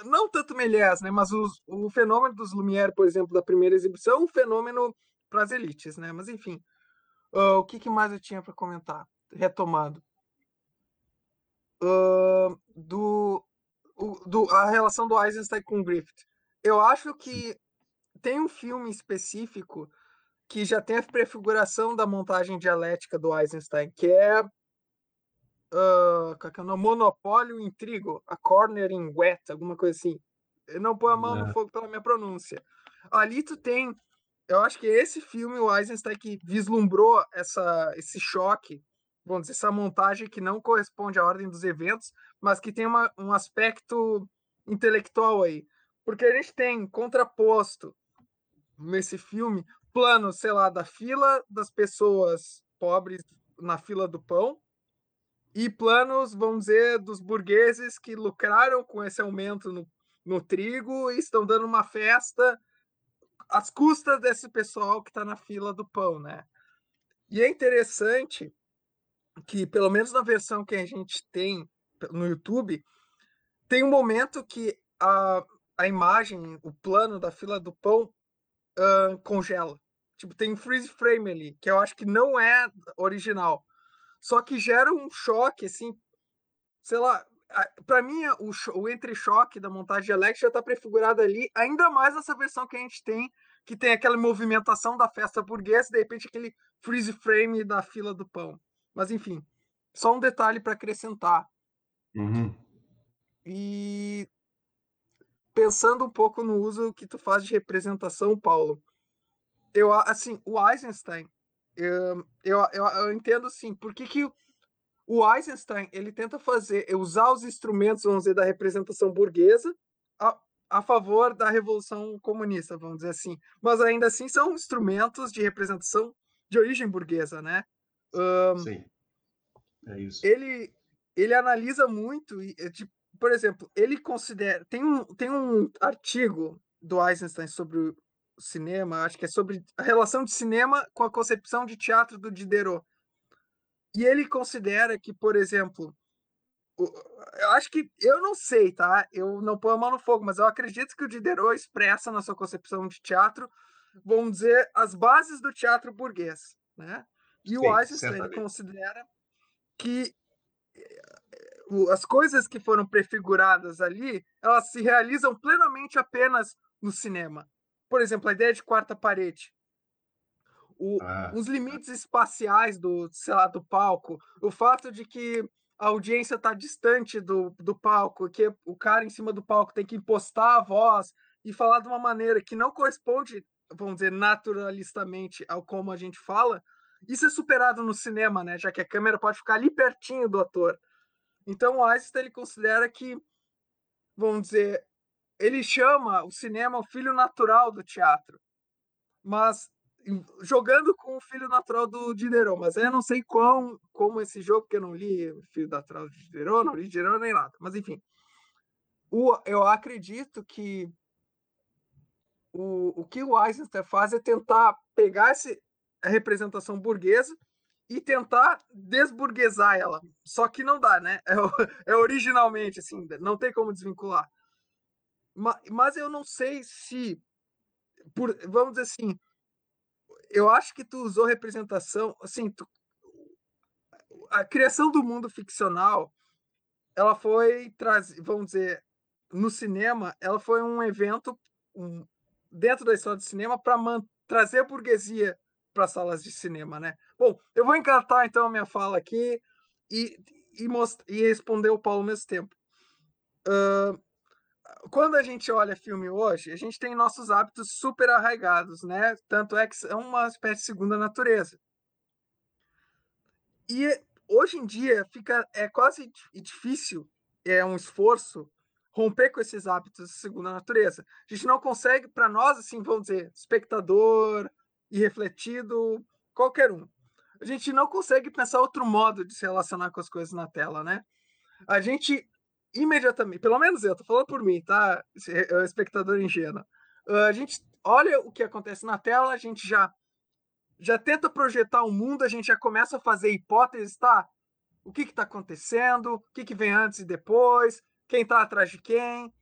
não tanto Méliès, né? Mas os, o fenômeno dos Lumière, por exemplo, da primeira exibição, é um fenômeno para as elites, né? Mas enfim, uh, o que, que, mais eu tinha para comentar? Retomando. Uh, do, o, do, a relação do Eisenstein com Griffith. Eu acho que tem um filme específico que já tem a prefiguração da montagem dialética do Eisenstein, que é uh, qual é, é? Monopólio Intrigo, a Corner in Wet, alguma coisa assim. Eu não põe a mão no fogo pela minha pronúncia. Ali tu tem eu acho que esse filme, o Eisenstein, que vislumbrou essa, esse choque, vamos dizer, essa montagem que não corresponde à ordem dos eventos, mas que tem uma, um aspecto intelectual aí. Porque a gente tem contraposto nesse filme plano, sei lá, da fila das pessoas pobres na fila do pão e planos, vamos dizer, dos burgueses que lucraram com esse aumento no, no trigo e estão dando uma festa às custas desse pessoal que está na fila do pão, né? E é interessante que, pelo menos na versão que a gente tem no YouTube, tem um momento que a, a imagem, o plano da fila do pão uh, congela. Tipo, tem um freeze frame ali, que eu acho que não é original. Só que gera um choque, assim, sei lá, para mim, o, o entre-choque da montagem de Alex já está prefigurado ali, ainda mais nessa versão que a gente tem, que tem aquela movimentação da festa burguesa, de repente aquele freeze frame da fila do pão. Mas enfim, só um detalhe para acrescentar. Uhum. E pensando um pouco no uso que tu faz de representação, Paulo, eu assim, o Eisenstein, eu, eu, eu, eu entendo assim, por que, que o Eisenstein ele tenta fazer, usar os instrumentos, vamos dizer, da representação burguesa a, a favor da revolução comunista, vamos dizer assim. Mas ainda assim são instrumentos de representação de origem burguesa, né? Um, Sim, é isso. Ele, ele analisa muito, e, tipo, por exemplo, ele considera. Tem um, tem um artigo do Eisenstein sobre o cinema, acho que é sobre a relação de cinema com a concepção de teatro do Diderot e ele considera que, por exemplo, eu acho que eu não sei, tá? Eu não ponho a mão no fogo, mas eu acredito que o Diderot expressa na sua concepção de teatro, vamos dizer, as bases do teatro burguês, né? E Sim, o Eisenstein considera que as coisas que foram prefiguradas ali, elas se realizam plenamente apenas no cinema. por exemplo, a ideia de quarta parede, o, ah. os limites espaciais do, sei lá, do palco, o fato de que a audiência está distante do, do palco, que o cara em cima do palco tem que impostar a voz e falar de uma maneira que não corresponde, vamos dizer, naturalistamente ao como a gente fala, isso é superado no cinema, né? Já que a câmera pode ficar ali pertinho do ator. Então o Einstein ele considera que, vamos dizer, ele chama o cinema o filho natural do teatro, mas jogando com o filho natural do Diderot, mas eu não sei quão, como esse jogo, porque eu não li o filho natural do Diderot, não li Diderot nem nada, mas enfim. O, eu acredito que o, o que o Eisenstein faz é tentar pegar esse, a representação burguesa e tentar desburguesar ela. Só que não dá, né? É, é originalmente, assim, não tem como desvincular. Mas, mas eu não sei se, por, vamos dizer assim, eu acho que tu usou representação, assim, tu, a criação do mundo ficcional, ela foi traz, vamos dizer, no cinema, ela foi um evento um, dentro da história do cinema para trazer a burguesia para salas de cinema, né? Bom, eu vou encantar então a minha fala aqui e, e, e responder o Paulo ao mesmo tempo. Uh, quando a gente olha filme hoje, a gente tem nossos hábitos super arraigados, né? Tanto é que é uma espécie de segunda natureza. E hoje em dia fica é quase difícil, é um esforço romper com esses hábitos de segunda natureza. A gente não consegue, para nós, assim, vamos dizer, espectador e refletido, qualquer um. A gente não consegue pensar outro modo de se relacionar com as coisas na tela, né? A gente imediatamente, pelo menos eu, tô falando por mim, tá? É o espectador ingênuo. A gente olha o que acontece na tela, a gente já já tenta projetar o mundo, a gente já começa a fazer hipóteses, tá? O que está acontecendo, o que, que vem antes e depois, quem está atrás de quem.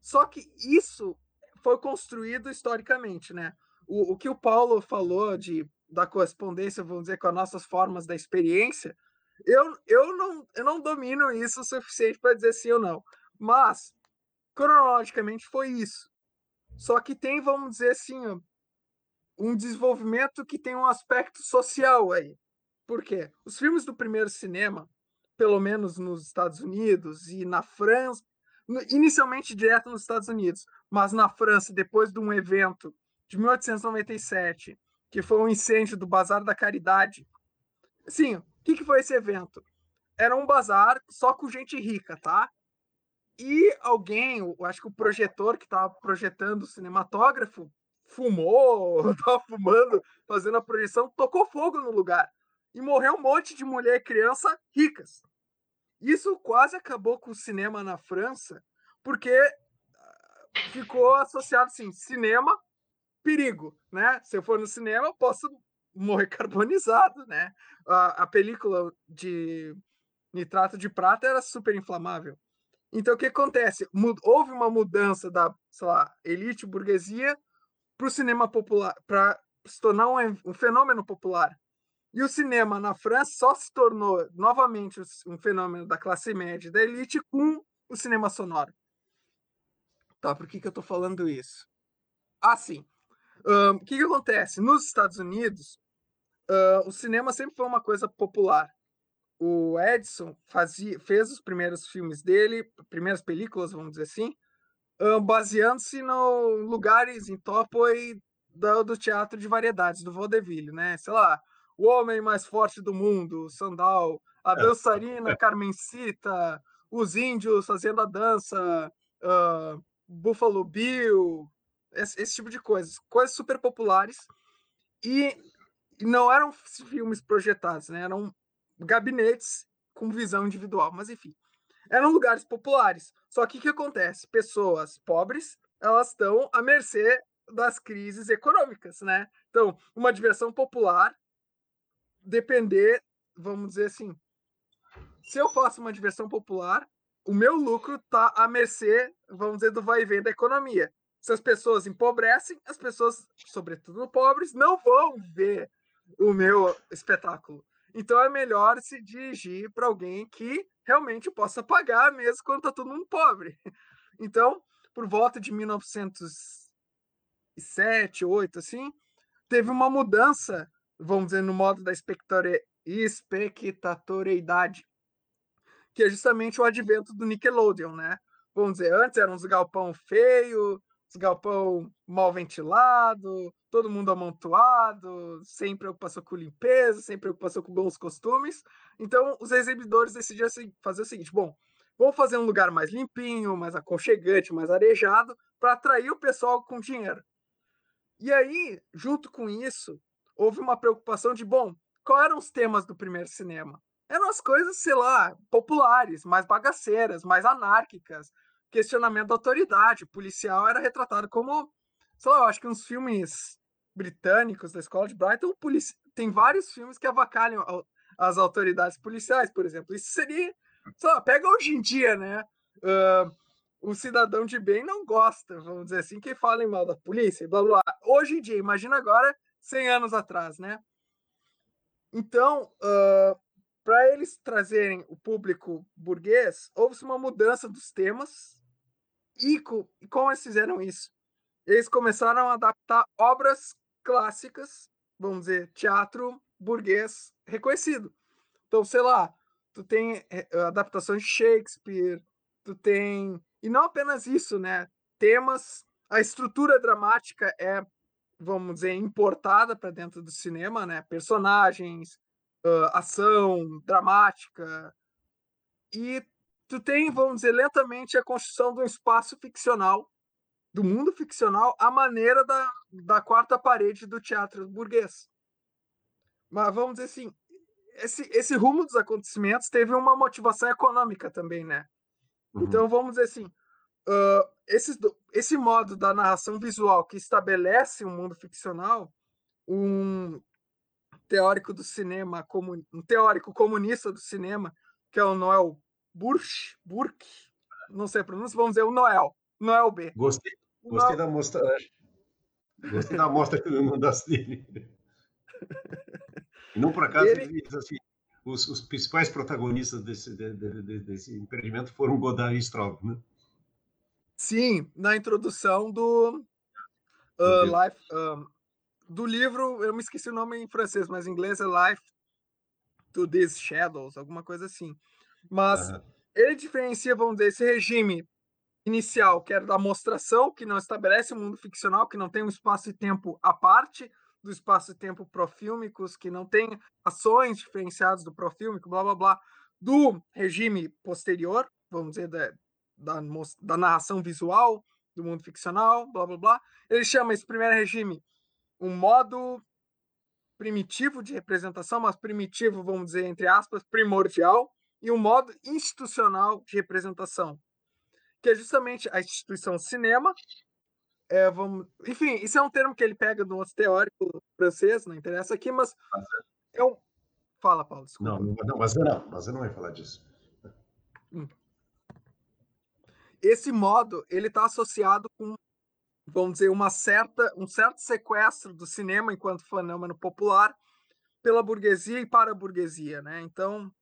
Só que isso foi construído historicamente, né? O, o que o Paulo falou de da correspondência, vamos dizer, com as nossas formas da experiência, eu, eu, não, eu não domino isso o suficiente para dizer sim ou não. Mas, cronologicamente, foi isso. Só que tem, vamos dizer assim, um desenvolvimento que tem um aspecto social aí. Por quê? Os filmes do primeiro cinema, pelo menos nos Estados Unidos e na França, inicialmente direto nos Estados Unidos, mas na França, depois de um evento de 1897, que foi um incêndio do Bazar da Caridade. Sim, o que, que foi esse evento? Era um bazar só com gente rica, tá? E alguém, eu acho que o projetor que estava projetando o cinematógrafo, fumou, estava fumando, fazendo a projeção, tocou fogo no lugar. E morreu um monte de mulher e criança ricas. Isso quase acabou com o cinema na França, porque ah, ficou associado assim, cinema, perigo, né? Se eu for no cinema, posso morrer carbonizado, né? A, a película de nitrato de prata era super inflamável. Então, o que acontece? Houve uma mudança da, sei lá, elite burguesia para o cinema popular, para se tornar um, um, fenômeno popular. E o cinema na França só se tornou novamente um fenômeno da classe média da elite com o cinema sonoro. Tá, por que, que eu estou falando isso? Ah, sim. O que, que acontece? Nos Estados Unidos, uh, o cinema sempre foi uma coisa popular. O Edison fazia, fez os primeiros filmes dele, primeiras películas, vamos dizer assim, uh, baseando-se no lugares em Topoi do, do teatro de variedades, do vaudeville, né? Sei lá, o homem mais forte do mundo, Sandal, a dançarina Carmencita, os índios fazendo a dança, uh, Buffalo Bill, esse, esse, tipo de coisas, coisas super populares. E não eram filmes projetados, né? Eram gabinetes com visão individual, mas enfim. Eram lugares populares. Só que o que acontece? Pessoas pobres, elas estão à mercê das crises econômicas, né? Então, uma diversão popular depender, vamos dizer assim, se eu faço uma diversão popular, o meu lucro está à mercê, vamos dizer, do vai e vem da economia. Se as pessoas empobrecem, as pessoas, sobretudo pobres, não vão ver o meu espetáculo. Então é melhor se dirigir para alguém que realmente possa pagar, mesmo quando está todo mundo pobre. Então, por volta de 1900, 2007, 2008, assim, teve uma mudança, vamos dizer, no modo da espectatoriedade, que é justamente o advento do Nickelodeon, né? Vamos dizer, antes eram uns galpão feio, os galpão mal ventilado, todo mundo amontoado, sem preocupação com limpeza, sem preocupação com bons costumes. Então, os exibidores decidiram fazer o seguinte: bom, vamos fazer um lugar mais limpinho, mais aconchegante, mais arejado, para atrair o pessoal com dinheiro. E aí, junto com isso, houve uma preocupação de, bom, quais eram os temas do primeiro cinema? Eram as coisas, sei lá, populares, mais bagaceiras, mais anárquicas, questionamento da autoridade policial era retratado como, sei lá, eu acho que uns filmes britânicos da escola de Brighton, tem vários filmes que avacalham as autoridades policiais, por exemplo. Isso seria, sei lá, pega hoje em dia, né? Uh, o cidadão de bem não gosta, vamos dizer assim, que falem mal da polícia, blá blá. Hoje em dia, imagina agora, 100 anos atrás, né? Então, uh, para eles trazerem o público burguês, houve uma mudança dos temas e, e como eles fizeram isso? Eles começaram a adaptar obras clássicas, vamos dizer, teatro burguês reconhecido. Então, sei lá, tu tem eh, adaptações de Shakespeare, tu tem. E não apenas isso, né? Temas, a estrutura dramática é, vamos dizer, importada para dentro do cinema, né? Personagens, uh, ação dramática. E tu tem, vamos dizer, lentamente a construção de um espaço ficcional, do mundo ficcional, à maneira da, da quarta parede do teatro burguês. Mas vamos dizer assim, esse, esse rumo dos acontecimentos teve uma motivação econômica também, né? Uhum. Então vamos dizer assim, uh, esse, esse modo da narração visual que estabelece um mundo ficcional, um teórico do cinema, um teórico comunista do cinema, que é o Noel Burch, Burke, não sei a pronúncia, vamos dizer o Noel, Noel B. Gostei, gostei Noel... da mostragem. Gostei da mostra que me mandaste dele. E não por acaso ele... ele diz assim, os, os, principais protagonistas desse, de, de, desse empreendimento foram Godard e Straub, né? Sim, na introdução do uh, Life, um, do livro, eu me esqueci o nome em francês, mas em inglês é Life to These Shadows, alguma coisa assim. Mas uhum. ele diferencia, vamos dizer, esse regime inicial, que era da mostração, que não estabelece um mundo ficcional, que não tem um espaço e tempo à parte do espaço e tempo profílmicos, que não tem ações diferenciadas do profílmico, blá blá blá, do regime posterior, vamos dizer, da, da, da narração visual do mundo ficcional, blá blá blá. Ele chama esse primeiro regime um modo primitivo de representação, mas primitivo, vamos dizer, entre aspas, primordial, e um modo institucional de representação, que é justamente a instituição cinema. É, vamos, enfim, isso é um termo que ele pega do outro teórico francês, não interessa aqui, mas é um... Fala, Paulo. Desculpa. Não, não, mas eu não, mas eu não ia falar disso. Hum. Esse modo, ele está associado com, vamos dizer, uma certa, um certo sequestro do cinema enquanto fenômeno popular pela burguesia e para a burguesia, né? Então,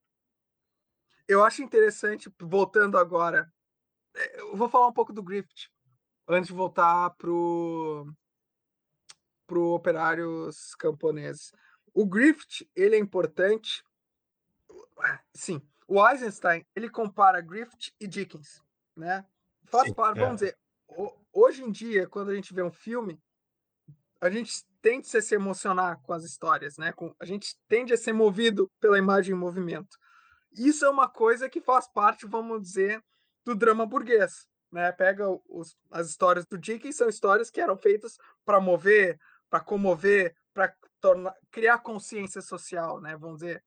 eu acho interessante, voltando agora, é, eu vou falar um pouco do Grift, antes de voltar pro pro operários camponeses. O Grift, ele é importante. Sim, o Eisenstein, ele compara Grift e Dickens, né? Faz parte, é. vamos dizer, hoje em dia, quando a gente vê um filme, a gente tende a se emocionar com as histórias, né? a gente tende a ser movido pela imagem em movimento. Isso é uma coisa que faz parte, vamos dizer, do drama burguês. Né? Pega os, as histórias do Dickens, são histórias que eram feitas para mover, para comover, para criar consciência social, né? vamos dizer,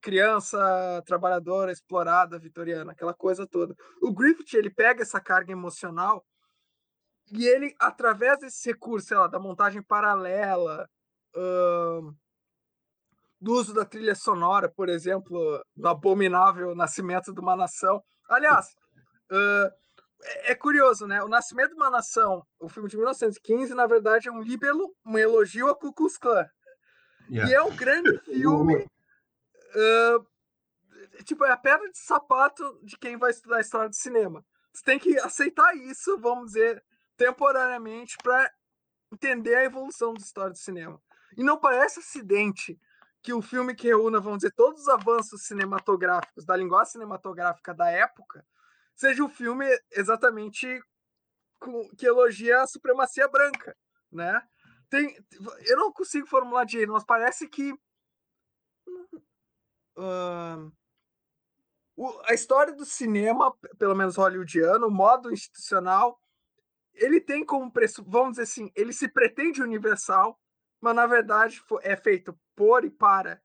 criança trabalhadora, explorada, vitoriana, aquela coisa toda. O Griffith ele pega essa carga emocional e ele, através desse recurso, sei lá, da montagem paralela, uh, do uso da trilha sonora, por exemplo, no abominável Nascimento de uma Nação. Aliás, uh, é curioso, né? O Nascimento de uma Nação, o filme de 1915, na verdade, é um líbelo, um elogio a Ku Klux Klan. Yeah. E é um grande filme. Uh, tipo, é a pedra de sapato de quem vai estudar a história do cinema. Você tem que aceitar isso, vamos dizer, temporariamente para entender a evolução da história do cinema. E não parece acidente que o filme que reúna, vamos dizer, todos os avanços cinematográficos, da linguagem cinematográfica da época, seja um filme exatamente que elogia a supremacia branca, né? Tem, eu não consigo formular de mas parece que uh, a história do cinema, pelo menos hollywoodiano, o modo institucional, ele tem como preço, vamos dizer assim, ele se pretende universal, mas na verdade é feito por e para,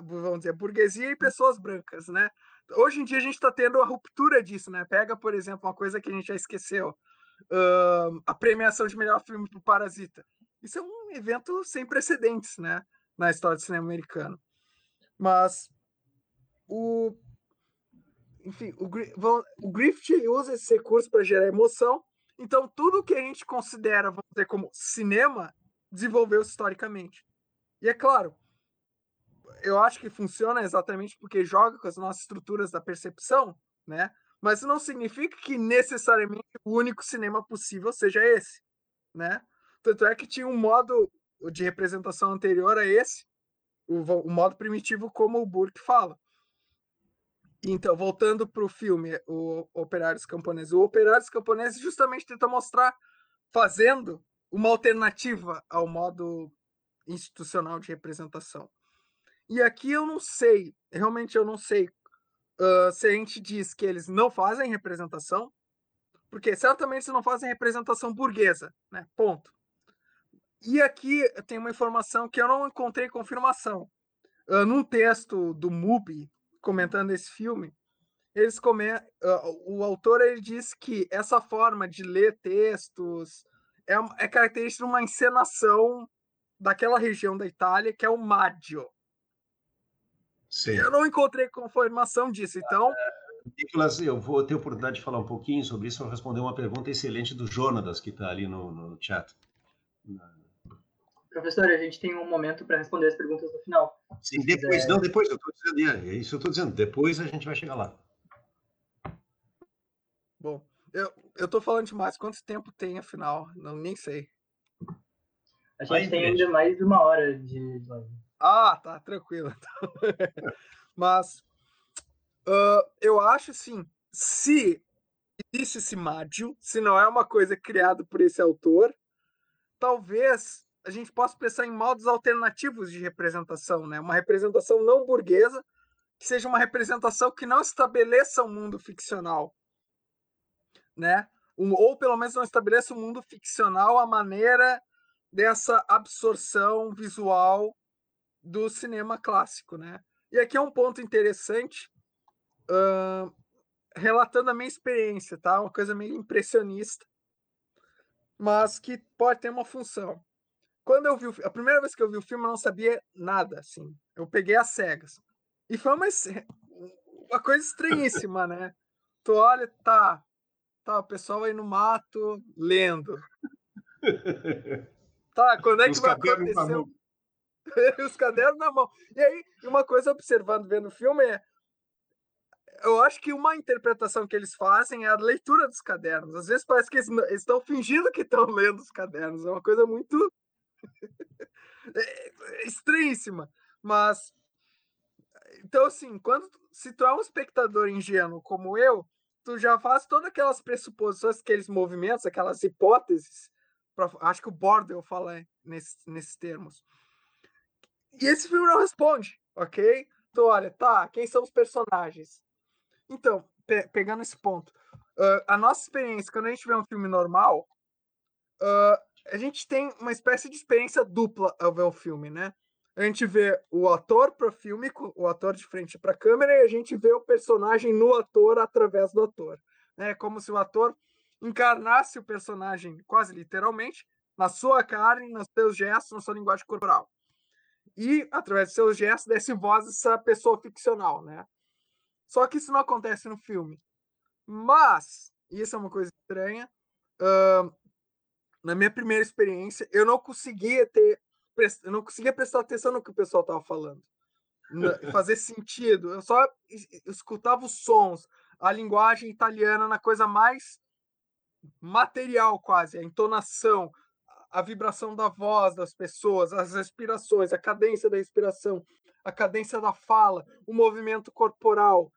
vamos dizer, burguesia e pessoas brancas, né? Hoje em dia a gente está tendo a ruptura disso, né? Pega, por exemplo, uma coisa que a gente já esqueceu, uh, a premiação de melhor filme para Parasita. Isso é um evento sem precedentes, né? Na história do cinema americano. Mas o enfim, o, o Griffith usa esse recurso para gerar emoção. Então, tudo que a gente considera, vamos dizer, como cinema, desenvolveu-se historicamente. E é claro, eu acho que funciona exatamente porque joga com as nossas estruturas da percepção, né? Mas não significa que necessariamente o único cinema possível seja esse, né? Tanto é que tinha um modo de representação anterior a esse, o, o modo primitivo, como o Burke fala. Então, voltando para o filme, o Operários Camponeses. O Operários Camponeses justamente tenta mostrar, fazendo uma alternativa ao modo institucional de representação. E aqui eu não sei, realmente eu não sei uh, se a gente diz que eles não fazem representação, porque certamente eles não fazem representação burguesa, né? Ponto. E aqui tem uma informação que eu não encontrei confirmação. Uh, num texto do MUBI, comentando esse filme, eles comentam, uh, o autor ele diz que essa forma de ler textos é, é característica de uma encenação daquela região da Itália que é o Maggio. Sim. Eu não encontrei confirmação disso, então. Nicolas, eu vou ter oportunidade de falar um pouquinho sobre isso, vou responder uma pergunta excelente do Jonatas, que está ali no, no chat. Professor, a gente tem um momento para responder as perguntas no final. Sim, depois, quiser... não, depois, eu estou dizendo, é isso eu estou dizendo, depois a gente vai chegar lá. Bom, eu, eu tô falando demais, quanto tempo tem afinal? Não, nem sei. A gente tem ainda mais de uma hora de Ah, tá, tranquilo. Mas uh, eu acho assim, se existe esse Mádio, se não é uma coisa criada por esse autor, talvez a gente possa pensar em modos alternativos de representação, né? Uma representação não burguesa, que seja uma representação que não estabeleça um mundo ficcional, né? Um, ou pelo menos não estabeleça um mundo ficcional à maneira dessa absorção visual do cinema clássico, né? E aqui é um ponto interessante, uh, relatando a minha experiência, tá? Uma coisa meio impressionista, mas que pode ter uma função quando eu vi o, a primeira vez que eu vi o filme, eu não sabia nada, assim. Eu peguei as cegas. E foi uma, uma coisa estranhíssima, né? Tu olha, tá, tá, o pessoal aí no mato lendo. Tá, quando é que Os vai acontecer? Os cadernos na mão. E aí, uma coisa observando, vendo o filme é. Eu acho que uma interpretação que eles fazem é a leitura dos cadernos. Às vezes parece que eles estão fingindo que estão lendo os cadernos. É uma coisa muito é, é estranhíssima. Mas. Então, assim, quando se tu é um espectador ingênuo como eu, tu já faz todas aquelas pressuposições, aqueles movimentos, aquelas hipóteses. Pra, acho que o Bordel fala nesse, nesses termos. E esse filme não responde, ok? Então, olha, tá, quem são os personagens? Então, pe pegando esse ponto, uh, a nossa experiência, quando a gente vê um filme normal, uh, a gente tem uma espécie de experiência dupla ao ver o filme, né? A gente vê o ator pro filme, o ator de frente para a câmera, e a gente vê o personagem no ator através do ator. É como se o ator encarnasse o personagem quase literalmente na sua carne, nos seus gestos, na sua linguagem corporal. E, através de seus gestos, desse voz essa pessoa ficcional, né? Só que isso não acontece no filme. Mas, isso é uma coisa estranha, uh, na minha primeira experiência, eu não conseguia ter, eu não conseguia prestar atenção no que o pessoal estava falando, fazer sentido. Eu só escutava os sons, a linguagem italiana na coisa mais material quase, a entonação, a vibração da voz das pessoas, as respirações, a cadência da respiração, a cadência da fala, o movimento corporal.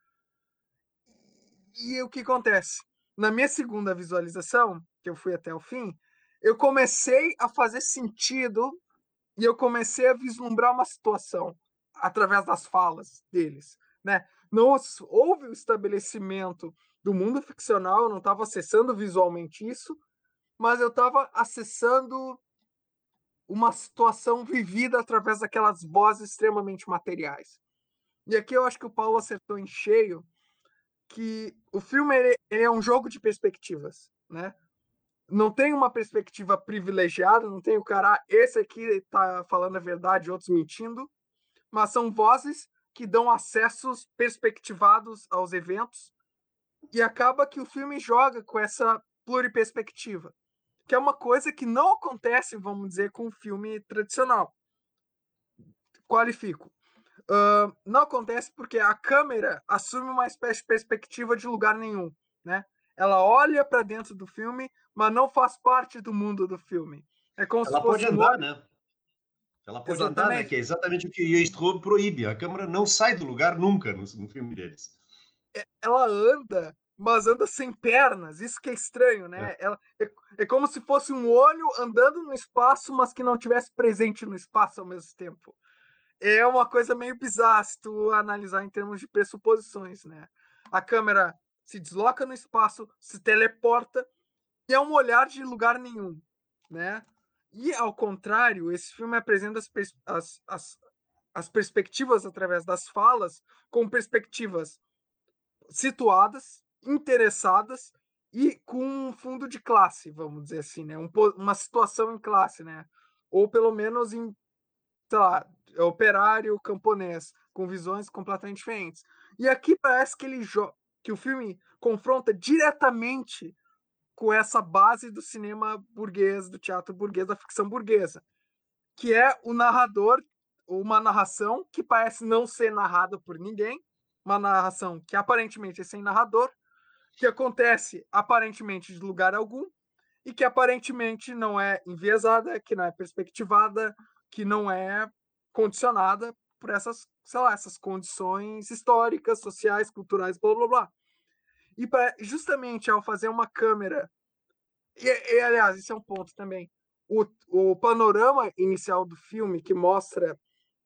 E o que acontece? Na minha segunda visualização, que eu fui até o fim, eu comecei a fazer sentido e eu comecei a vislumbrar uma situação através das falas deles, né? Não houve o estabelecimento do mundo ficcional, eu não estava acessando visualmente isso, mas eu estava acessando uma situação vivida através daquelas vozes extremamente materiais. E aqui eu acho que o Paulo acertou em cheio que o filme é um jogo de perspectivas, né? Não tem uma perspectiva privilegiada, não tem o cara, ah, esse aqui está falando a verdade, outros mentindo, mas são vozes que dão acessos perspectivados aos eventos e acaba que o filme joga com essa pluriperspectiva que é uma coisa que não acontece, vamos dizer, com um filme tradicional. Qualifico. Uh, não acontece porque a câmera assume uma espécie de perspectiva de lugar nenhum, né? Ela olha para dentro do filme, mas não faz parte do mundo do filme. É como Ela se fosse pode andar, né? Ela pode exatamente. andar, né? Que é exatamente o que o Strobe proíbe. A câmera não sai do lugar nunca no, no filme deles. É, ela anda, mas anda sem pernas. Isso que é estranho, né? É. Ela, é, é, como se fosse um olho andando no espaço, mas que não tivesse presente no espaço ao mesmo tempo. É uma coisa meio bizarra se tu analisar em termos de pressuposições, né? A câmera se desloca no espaço, se teleporta é um olhar de lugar nenhum, né? E ao contrário, esse filme apresenta as, as, as, as perspectivas através das falas com perspectivas situadas interessadas e com um fundo de classe, vamos dizer assim, né? Um, uma situação em classe, né? Ou pelo menos em, sei lá, operário camponês, com visões completamente diferentes. E aqui parece que ele que o filme confronta diretamente com essa base do cinema burguês, do teatro burguês, da ficção burguesa, que é o narrador, uma narração que parece não ser narrada por ninguém, uma narração que aparentemente é sem narrador, que acontece aparentemente de lugar algum e que aparentemente não é enviesada, que não é perspectivada, que não é condicionada por essas, sei lá, essas condições históricas, sociais, culturais, blá blá blá. E pra, justamente ao fazer uma câmera, e, e aliás, esse é um ponto também, o, o panorama inicial do filme que mostra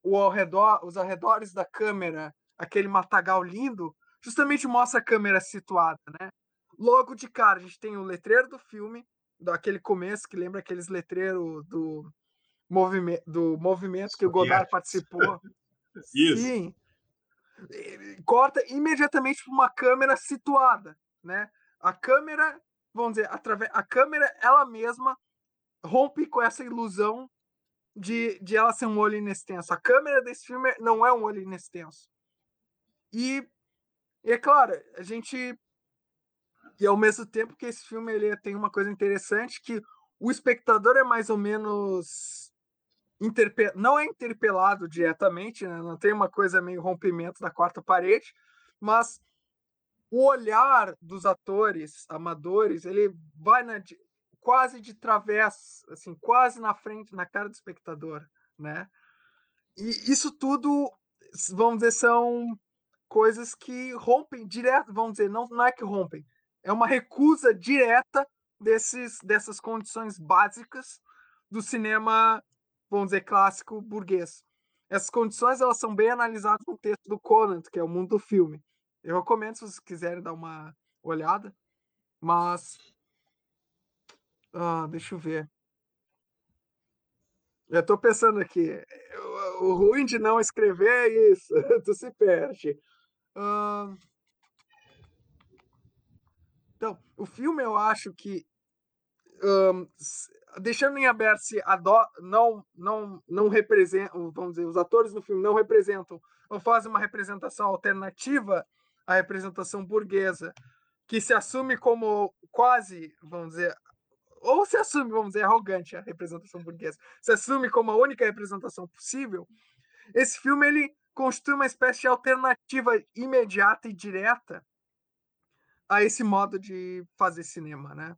o ao redor, os arredores da câmera, aquele matagal lindo, justamente mostra a câmera situada, né? Logo de cara, a gente tem o letreiro do filme, daquele começo que lembra aqueles letreiros do movimento, do movimento que o Godard participou. Isso. Sim. Corta imediatamente para uma câmera situada, né? A câmera, vamos dizer, através a câmera ela mesma rompe com essa ilusão de, de ela ser um olho inextenso. A câmera desse filme não é um olho inextenso. E e é claro, a gente. E ao mesmo tempo que esse filme ele tem uma coisa interessante que o espectador é mais ou menos não é interpelado diretamente, né? não tem uma coisa meio rompimento da quarta parede, mas o olhar dos atores amadores ele vai na, quase de través, assim, quase na frente, na cara do espectador, né? E isso tudo, vamos dizer, são coisas que rompem direto, vamos dizer, não, não é que rompem, é uma recusa direta desses, dessas condições básicas do cinema, vamos dizer, clássico burguês. Essas condições elas são bem analisadas no texto do Conant, que é o mundo do filme. Eu recomendo se vocês quiserem dar uma olhada, mas ah, deixa eu ver. Eu estou pensando aqui, o ruim de não escrever é isso, tu se perde. Então, o filme eu acho que um, deixando em aberto se a do, não não não representam, vamos dizer, os atores no filme não representam ou fazem uma representação alternativa à representação burguesa, que se assume como quase, vamos dizer, ou se assume, vamos dizer, arrogante a representação burguesa, se assume como a única representação possível. Esse filme ele constitui uma espécie de alternativa imediata e direta a esse modo de fazer cinema, né?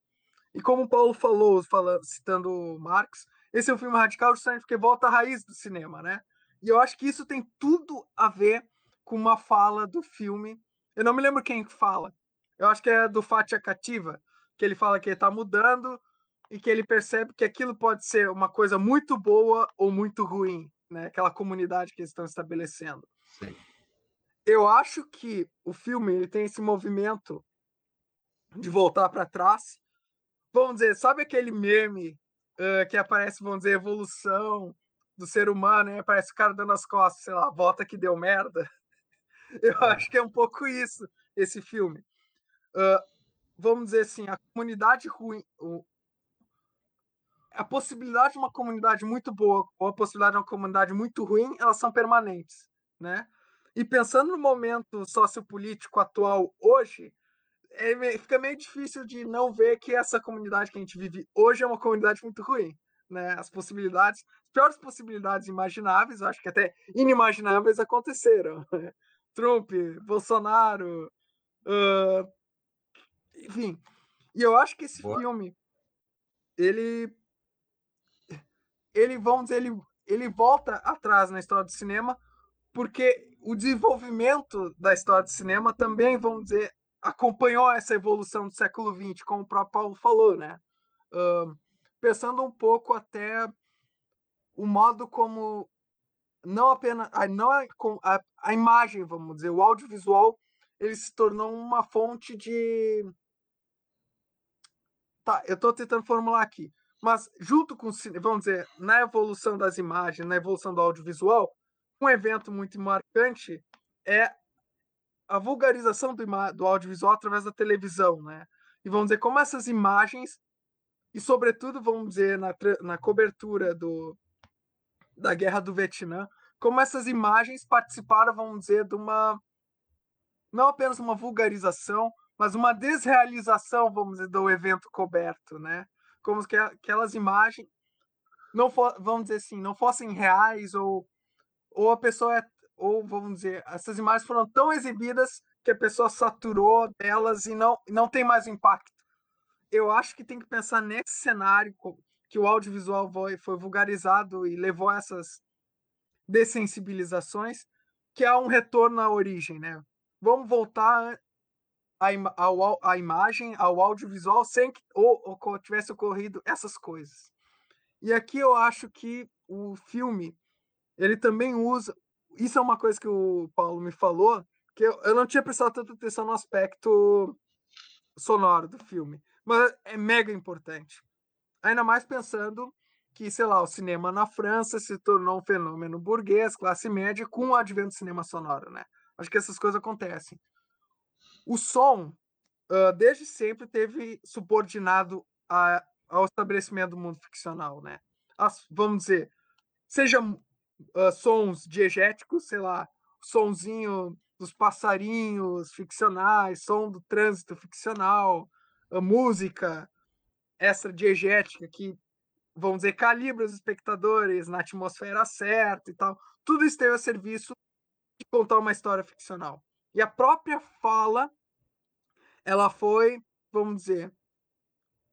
E como o Paulo falou, falando, citando Marx, esse é um filme radical justamente porque volta à raiz do cinema, né? E eu acho que isso tem tudo a ver com uma fala do filme. Eu não me lembro quem fala. Eu acho que é do Fatia Cativa, que ele fala que ele está mudando e que ele percebe que aquilo pode ser uma coisa muito boa ou muito ruim, né? Aquela comunidade que eles estão estabelecendo. Sim. Eu acho que o filme ele tem esse movimento de voltar para trás. Vamos dizer, sabe aquele meme uh, que aparece, vamos dizer, evolução do ser humano, e aparece o cara dando as costas, sei lá, volta que deu merda. Eu é. acho que é um pouco isso, esse filme. Uh, vamos dizer assim, a comunidade ruim, a possibilidade de uma comunidade muito boa ou a possibilidade de uma comunidade muito ruim, elas são permanentes, né? E pensando no momento sociopolítico atual hoje, é, fica meio difícil de não ver que essa comunidade que a gente vive hoje é uma comunidade muito ruim, né? As possibilidades, as piores possibilidades imagináveis, acho que até inimagináveis aconteceram. Trump, Bolsonaro, uh, enfim. E eu acho que esse Boa. filme, ele ele, vamos dizer, ele, ele volta atrás na história do cinema, porque o desenvolvimento da história do cinema também, vamos dizer, acompanhou essa evolução do século XX, como o próprio Paulo falou, né? Uh, pensando um pouco até o modo como não apenas a, não a, a, a imagem, vamos dizer, o audiovisual, ele se tornou uma fonte de tá, eu estou tentando formular aqui. Mas junto com, vamos dizer, na evolução das imagens, na evolução do audiovisual, um evento muito marcante é a vulgarização do, do audiovisual através da televisão, né? E vamos dizer como essas imagens e sobretudo vamos dizer na, na cobertura do da guerra do Vietnã, como essas imagens participaram, vamos dizer, de uma não apenas uma vulgarização, mas uma desrealização, vamos dizer, do evento coberto, né? como que aquelas imagens não for, vamos dizer assim, não fossem reais ou ou a pessoa é, ou vamos dizer, essas imagens foram tão exibidas que a pessoa saturou delas e não não tem mais impacto. Eu acho que tem que pensar nesse cenário que o audiovisual foi, foi vulgarizado e levou a essas dessensibilizações, que é um retorno à origem, né? Vamos voltar a, im ao, a imagem, ao audiovisual, sem que ou, ou tivesse ocorrido essas coisas. E aqui eu acho que o filme ele também usa. Isso é uma coisa que o Paulo me falou, que eu, eu não tinha prestado tanta atenção no aspecto sonoro do filme, mas é mega importante. Ainda mais pensando que, sei lá, o cinema na França se tornou um fenômeno burguês, classe média, com o advento do cinema sonoro, né? Acho que essas coisas acontecem. O som, uh, desde sempre, teve subordinado a, ao estabelecimento do mundo ficcional, né? As, vamos dizer, seja uh, sons diegéticos, sei lá, sonzinho dos passarinhos ficcionais, som do trânsito ficcional, a música extra diegética que, vamos dizer, calibra os espectadores na atmosfera certa e tal. Tudo isso teve a serviço de contar uma história ficcional. E a própria fala, ela foi, vamos dizer,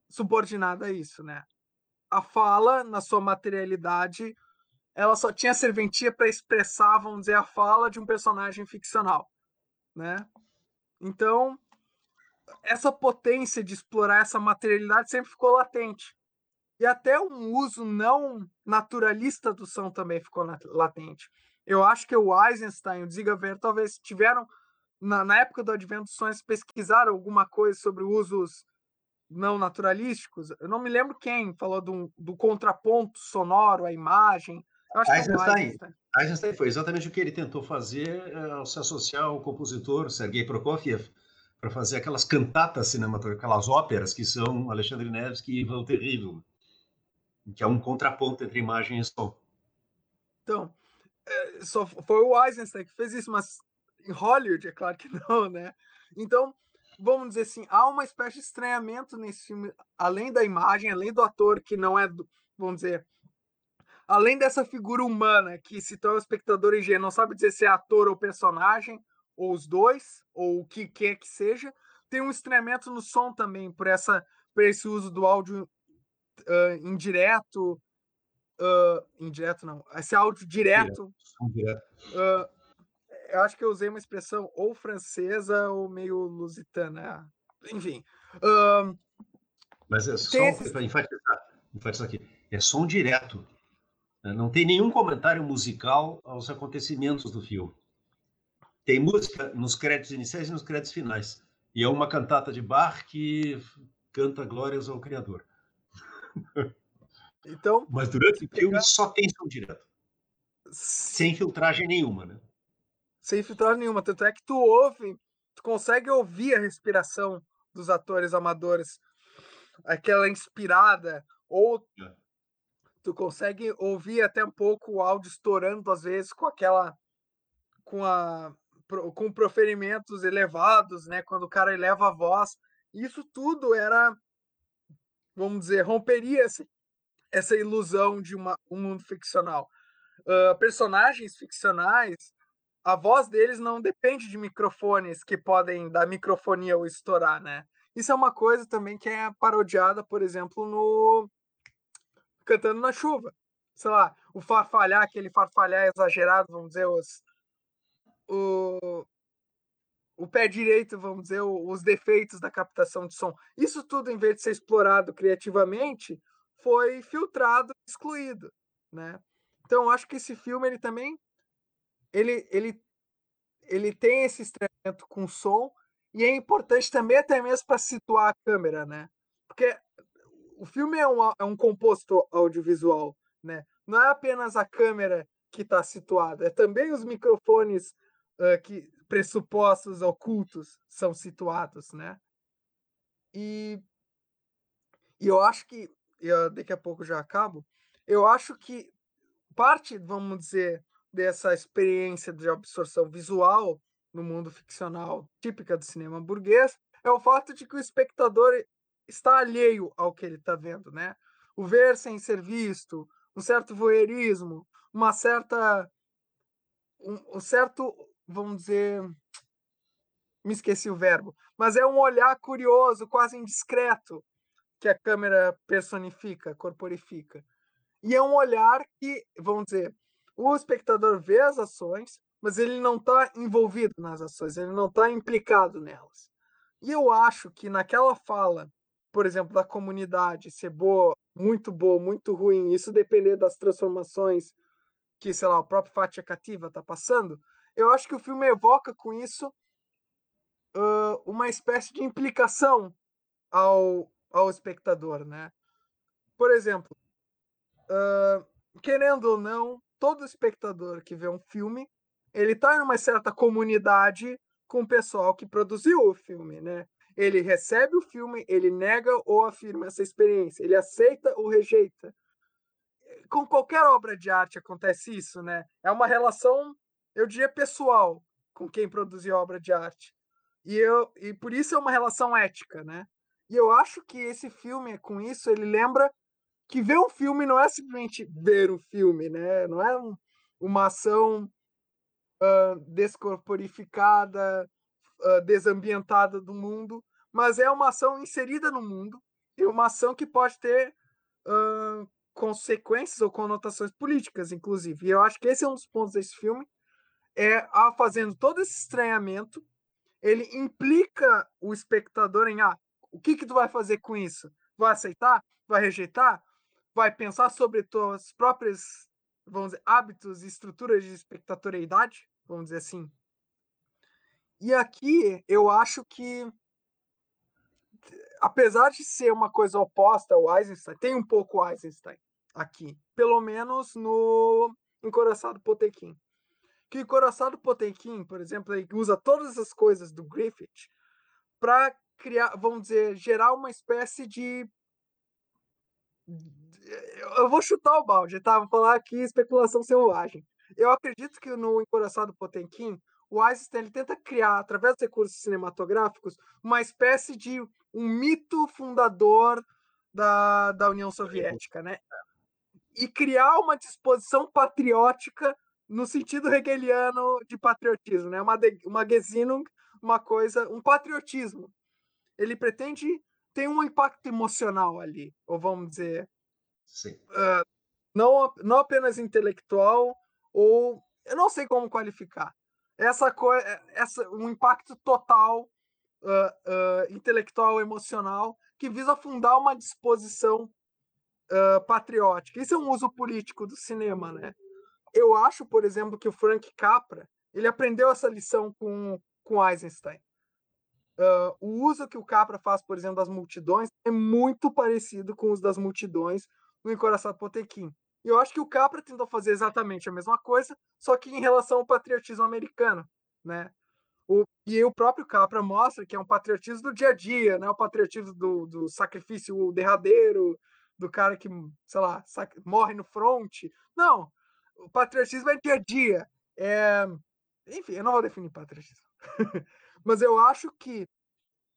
subordinada a isso, né? A fala, na sua materialidade, ela só tinha serventia para expressar, vamos dizer, a fala de um personagem ficcional, né? Então, essa potência de explorar essa materialidade sempre ficou latente. E até um uso não naturalista do som também ficou latente. Eu acho que o Eisenstein o Ziegler talvez tiveram na, na época do advento dos sonhos, pesquisaram alguma coisa sobre usos não naturalísticos? Eu não me lembro quem falou do, do contraponto sonoro, a imagem. Eisenstein, é Eisenstein foi exatamente o que ele tentou fazer ao se associar ao compositor Sergei Prokofiev para fazer aquelas cantatas cinematográficas, aquelas óperas que são Alexandre Nevsky e Ivan Terrível, que é um contraponto entre imagem e som. Então, é, só foi o Eisenstein que fez isso, mas em Hollywood, é claro que não, né? Então, vamos dizer assim, há uma espécie de estranhamento nesse filme, além da imagem, além do ator que não é, vamos dizer, além dessa figura humana que se torna espectador ingênuo, não sabe dizer se é ator ou personagem, ou os dois, ou o que quer que seja, tem um estranhamento no som também, por essa para esse uso do áudio uh, indireto, uh, indireto não, esse áudio direto. direto. Uh, eu acho que eu usei uma expressão ou francesa ou meio lusitana, enfim. Mas é só esses... para enfatizar, enfatizar aqui, é som direto. Né? Não tem nenhum comentário musical aos acontecimentos do filme. Tem música nos créditos iniciais e nos créditos finais. E é uma cantata de Bach que canta glórias ao Criador. Então, Mas durante o filme só tem som direto. Sem filtragem nenhuma, né? Sem filtragem nenhuma. Tanto é que tu ouve, tu consegue ouvir a respiração dos atores amadores. Aquela inspirada. Ou é. Tu consegue ouvir até um pouco o áudio estourando, às vezes, com aquela. com a. com proferimentos elevados, né? Quando o cara eleva a voz. Isso tudo era vamos dizer, romperia esse, essa ilusão de uma, um mundo ficcional. Uh, personagens ficcionais, a voz deles não depende de microfones que podem dar microfonia ou estourar, né? Isso é uma coisa também que é parodiada, por exemplo, no Cantando na Chuva. Sei lá, o farfalhar, aquele farfalhar exagerado, vamos dizer, os, o, o pé direito, vamos dizer, os defeitos da captação de som. Isso tudo, em vez de ser explorado criativamente, foi filtrado, excluído, né? Então, acho que esse filme ele também ele, ele, ele tem esse estranhamento com som e é importante também até mesmo para situar a câmera, né? Porque o filme é um, é um composto audiovisual, né? Não é apenas a câmera que está situada, é também os microfones uh, que pressupostos ocultos são situados, né? E, e eu acho que, eu, daqui a pouco já acabo, eu acho que parte, vamos dizer, dessa experiência de absorção visual no mundo ficcional típica do cinema burguês é o fato de que o espectador está alheio ao que ele está vendo, né? O ver sem ser visto, um certo voyeurismo, uma certa um, um certo vamos dizer, me esqueci o verbo, mas é um olhar curioso, quase indiscreto, que a câmera personifica, corporifica. E é um olhar que, vamos dizer, o espectador vê as ações, mas ele não está envolvido nas ações, ele não está implicado nelas. E eu acho que naquela fala, por exemplo, da comunidade ser boa, muito boa, muito ruim, isso depender das transformações que, sei lá, o próprio Fatia Cativa está passando, eu acho que o filme evoca com isso uh, uma espécie de implicação ao, ao espectador, né? Por exemplo, uh, querendo ou não, todo espectador que vê um filme, ele está em uma certa comunidade com o pessoal que produziu o filme, né? Ele recebe o filme, ele nega ou afirma essa experiência, ele aceita ou rejeita. Com qualquer obra de arte acontece isso, né? É uma relação eu diria pessoal com quem produziu obra de arte. E, eu, e por isso é uma relação ética, né? E eu acho que esse filme, com isso, ele lembra que ver um filme não é simplesmente ver um filme, né? Não é um, uma ação uh, descorporificada, uh, desambientada do mundo, mas é uma ação inserida no mundo e uma ação que pode ter uh, consequências ou conotações políticas, inclusive. E eu acho que esse é um dos pontos desse filme é a, fazendo todo esse estranhamento, ele implica o espectador em ah, o que que tu vai fazer com isso? Vai aceitar? Vai rejeitar? Vai pensar sobre tuas próprias, vamos dizer, hábitos e estruturas de espectatoriedade? Vamos dizer assim. E aqui eu acho que apesar de ser uma coisa oposta ao Eisenstein, tem um pouco Eisenstein aqui, pelo menos no Encoraçado Potequim que o Coraçado Potemkin, por exemplo, ele usa todas essas coisas do Griffith para criar, vamos dizer, gerar uma espécie de eu vou chutar o balde, tá? Vou falar aqui especulação selvagem. Eu acredito que no Encoraçado Potemkin, o Eisenstein ele tenta criar, através dos recursos cinematográficos, uma espécie de um mito fundador da, da União Soviética, né? E criar uma disposição patriótica no sentido hegeliano de patriotismo, né? Uma, de, uma Gesinnung, uma coisa, um patriotismo. Ele pretende tem um impacto emocional ali, ou vamos dizer. Uh, não, não apenas intelectual, ou eu não sei como qualificar. Essa coisa, essa, um impacto total uh, uh, intelectual, emocional, que visa fundar uma disposição patriótica. Isso é um uso político do cinema, né? Eu acho, por exemplo, que o Frank Capra ele aprendeu essa lição com, com Eisenstein. Uh, o uso que o Capra faz, por exemplo, das multidões é muito parecido com os das multidões no Encoraçado Potequim. E eu acho que o Capra tentou fazer exatamente a mesma coisa, só que em relação ao patriotismo americano, né? O, e o próprio Capra mostra que é um patriotismo do dia a dia, né? O patriotismo do, do sacrifício derradeiro, do cara que, sei lá, morre no fronte. Não, o patriotismo é dia a dia. É... Enfim, eu não vou definir patriotismo. Mas eu acho que,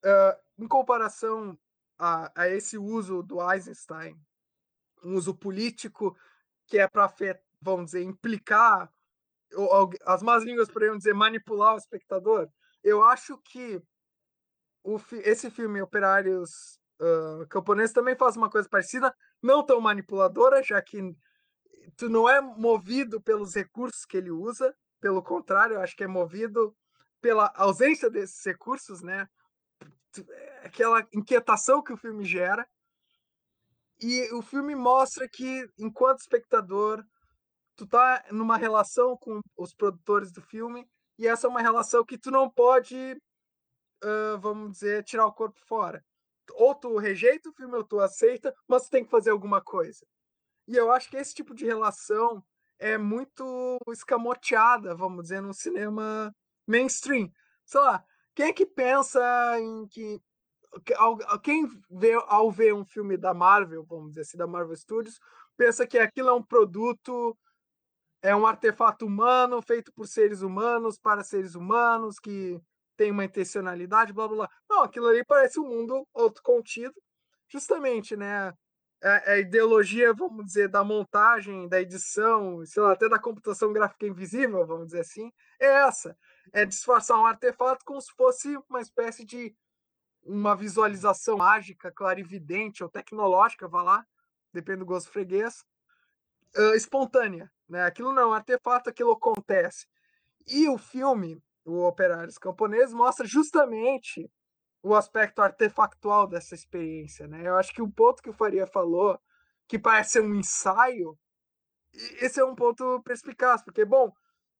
uh, em comparação a, a, esse uso do Eisenstein, um uso político que é para, vamos dizer, implicar, as más línguas poderiam dizer manipular o espectador, eu acho que o, esse filme, Operários uh, Camponeses, também faz uma coisa parecida, não tão manipuladora, já que tu não é movido pelos recursos que ele usa, pelo contrário, acho que é movido pela ausência desses recursos, né? Aquela inquietação que o filme gera. E o filme mostra que, enquanto espectador, tu tá numa relação com os produtores do filme, e essa é uma relação que tu não pode, uh, vamos dizer, tirar o corpo fora. Ou tu rejeita o filme ou tu aceita, mas tu tem que fazer alguma coisa. E eu acho que esse tipo de relação é muito escamoteada, vamos dizer, no cinema mainstream. Sei lá, quem é que pensa em que. Quem vê ao ver um filme da Marvel, vamos dizer assim, da Marvel Studios, pensa que aquilo é um produto, é um artefato humano feito por seres humanos, para seres humanos, que tem uma intencionalidade, blá blá blá. Não, aquilo ali parece um mundo autocontido, justamente, né? a, é, a, é ideologia, vamos dizer, da montagem, da edição, sei lá, até da computação gráfica invisível, vamos dizer assim, é essa. É disfarçar um artefato como se fosse uma espécie de uma visualização mágica, clarividente ou tecnológica, vá lá, depende do gosto freguês, uh, espontânea. Né? Aquilo não é um artefato, aquilo acontece. E o filme, o Operários Camponeses, mostra justamente o aspecto artefactual dessa experiência, né? Eu acho que o ponto que o Faria falou, que parece ser um ensaio, esse é um ponto perspicaz, porque, bom,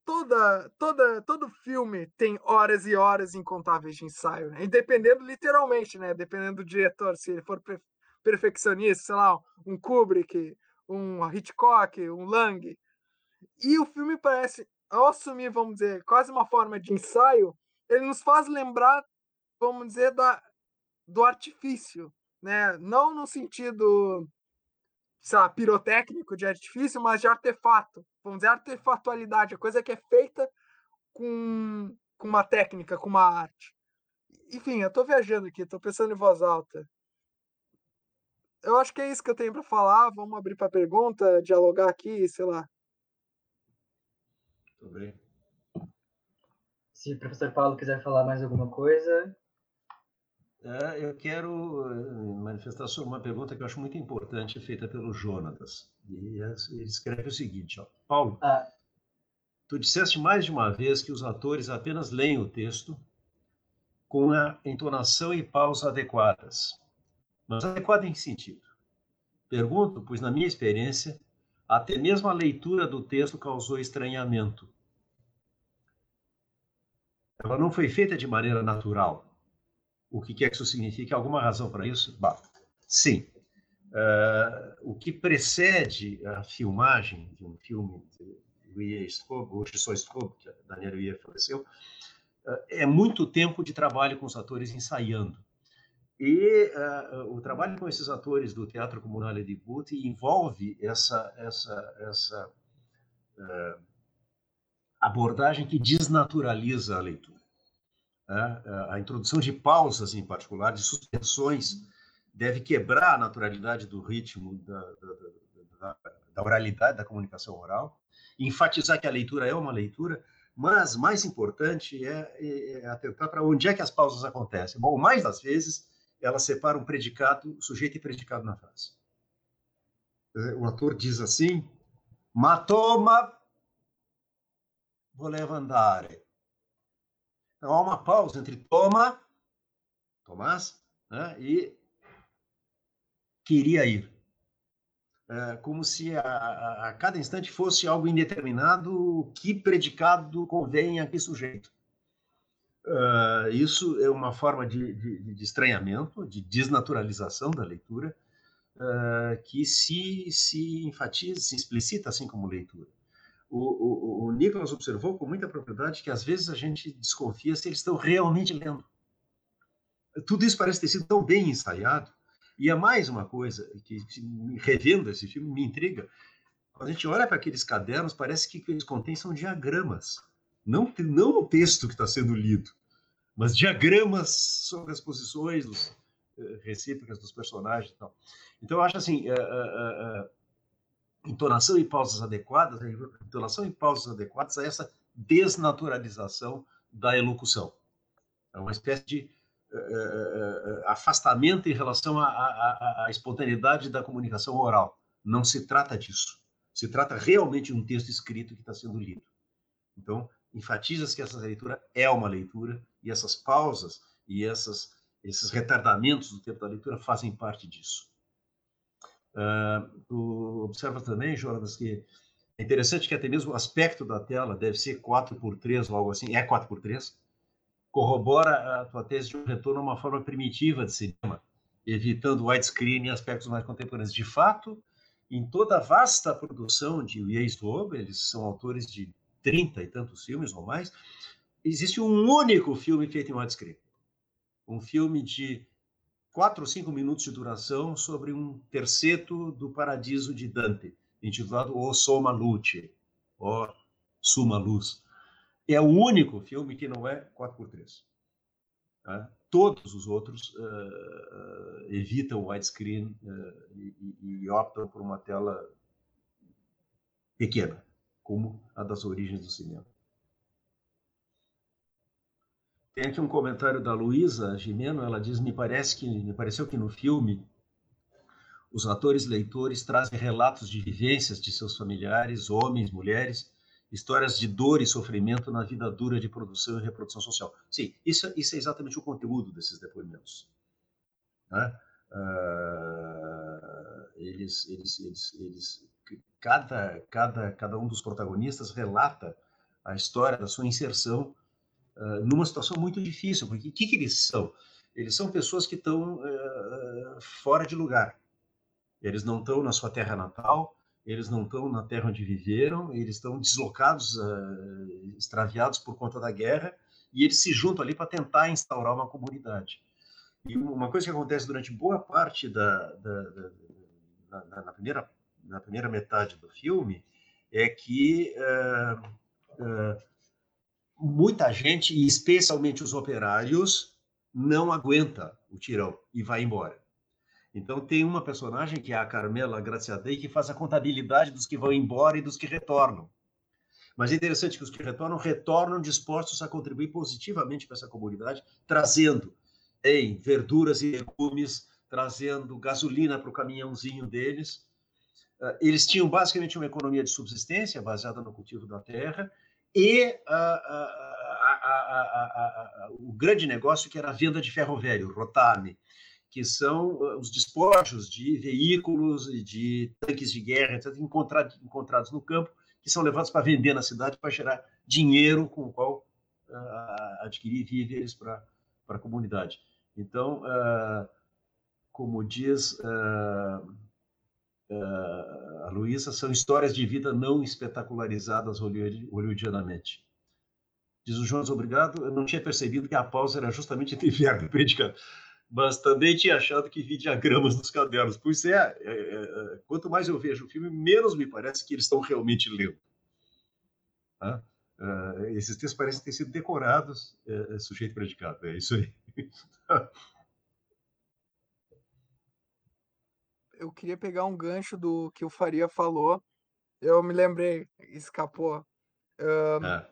toda, toda, todo filme tem horas e horas incontáveis de ensaio, né? Literalmente, né? Dependendo do diretor, se ele for perfeccionista, sei lá, um Kubrick, um Hitchcock, um Lang. E o filme parece, ao assumir, vamos dizer, quase uma forma de ensaio, ele nos faz lembrar vamos dizer, da, do artifício, né? Não no sentido, sei lá, pirotécnico de artifício, mas de artefato. Vamos dizer, artefatualidade, a coisa que é feita com, com uma técnica, com uma arte. Enfim, eu estou viajando aqui, estou pensando em voz alta. Eu acho que é isso que eu tenho para falar. Vamos abrir para pergunta, dialogar aqui, sei lá. Se o professor Paulo quiser falar mais alguma coisa, é, eu quero eh, manifestar sobre uma pergunta que eu acho muito importante, feita pelo Jonatas. E ele escreve o seguinte: ó, Paulo, ah. tu disseste mais de uma vez que os atores apenas leem o texto com a entonação e pausa adequadas. Mas adequada em que sentido? Pergunto, pois na minha experiência, até mesmo a leitura do texto causou estranhamento. Ela não foi feita de maneira natural o que quer que isso signifique? Alguma razão para isso? Bah, sim. Uh, o que precede a filmagem de um filme de Louis Straub, hoje só Straub, que a Daniela Louis faleceu, uh, é muito tempo de trabalho com os atores ensaiando. E uh, o trabalho com esses atores do Teatro Comunal de Butte envolve essa, essa, essa abordagem que desnaturaliza a leitura. Né? A introdução de pausas, em particular, de suspensões, deve quebrar a naturalidade do ritmo da, da, da, da oralidade, da comunicação oral, enfatizar que a leitura é uma leitura, mas mais importante é, é, é atentar para onde é que as pausas acontecem. Bom, mais das vezes ela separa um predicado, sujeito e predicado na frase. O ator diz assim: Ma toma voleva andare. Então há uma pausa entre toma, Tomás, né, e queria ir. É, como se a, a, cada instante fosse algo indeterminado, que predicado convém a que sujeito. Uh, isso é uma forma de, de, de, estranhamento, de desnaturalização da leitura, uh, que se, se enfatiza, se explicita assim como leitura. O, o, o Nicholas observou com muita propriedade que às vezes a gente desconfia se eles estão realmente lendo. Tudo isso parece ter sido tão bem ensaiado. E é mais uma coisa que, revendo esse filme, me intriga. Quando a gente olha para aqueles cadernos, parece que o que eles contêm são diagramas não, não o texto que está sendo lido, mas diagramas sobre as posições dos, uh, recíprocas dos personagens. Então, então eu acho assim, uh, uh, entonação e pausas adequadas, entonação e pausas adequadas a essa desnaturalização da elocução. É uma espécie de afastamento em relação à espontaneidade da comunicação oral. Não se trata disso. Se trata realmente de um texto escrito que está sendo lido. Então, enfatiza que essa leitura é uma leitura e essas pausas e essas, esses retardamentos do tempo da leitura fazem parte disso. Tu observa também, Jonas, que é interessante que até mesmo o aspecto da tela deve ser 4 por 3 ou algo assim, é 4 por 3 corrobora a tua tese de um retorno a uma forma primitiva de cinema, evitando widescreen e aspectos mais contemporâneos. De fato, em toda a vasta produção de Yates Loeb, eles são autores de trinta e tantos filmes ou mais, existe um único filme feito em widescreen. Um filme de quatro ou cinco minutos de duração sobre um terceto do paradiso de Dante, intitulado O Soma Luce, O Suma Luz. É o único filme que não é 4x3. Tá? Todos os outros uh, evitam o widescreen uh, e, e optam por uma tela pequena como a das origens do cinema. Tem aqui um comentário da Luísa Gimeno, ela diz: "Me parece que me pareceu que no filme os atores leitores trazem relatos de vivências de seus familiares, homens, mulheres, histórias de dor e sofrimento na vida dura de produção e reprodução social. Sim, isso, isso é exatamente o conteúdo desses depoimentos. Né? Uh, eles, eles, eles, eles cada, cada, cada um dos protagonistas relata a história da sua inserção numa situação muito difícil, porque o que, que, eles são? Eles são pessoas que estão fora de lugar. Eles não estão na sua terra natal, eles não estão na terra onde viveram, eles estão deslocados, uh, extraviados por conta da guerra, e eles se juntam ali para tentar instaurar uma comunidade. E uma coisa que acontece durante boa parte da, da, da, da na primeira na primeira metade do filme é que uh, uh, muita gente, e especialmente os operários, não aguenta o tirão e vai embora. Então tem uma personagem que é a Carmela Graziadei que faz a contabilidade dos que vão embora e dos que retornam. Mas é interessante que os que retornam retornam dispostos a contribuir positivamente para essa comunidade, trazendo em verduras e legumes, trazendo gasolina para o caminhãozinho deles, ah, eles tinham basicamente uma economia de subsistência baseada no cultivo da terra e o grande negócio que era a venda de ferro velho, rotame, que são ah, os despojos de veículos e de tanques de guerra, etc., encontrados, no campo, que são levados para vender na cidade para gerar dinheiro com o qual uh, adquirir víveres para a comunidade. Então, uh, como diz uh, uh, a Luísa, são histórias de vida não espetacularizadas hollywoodianamente. Diz o Jonas, obrigado. Eu não tinha percebido que a pausa era justamente entre verbo e predicado, mas também tinha achado que vi diagramas nos cadernos. Pois é, é, é, é, quanto mais eu vejo o filme, menos me parece que eles estão realmente lendo. Tá? Uh, esses textos parecem ter sido decorados, é, é sujeito predicado, é isso aí. eu queria pegar um gancho do que o Faria falou. Eu me lembrei, escapou. Um, é.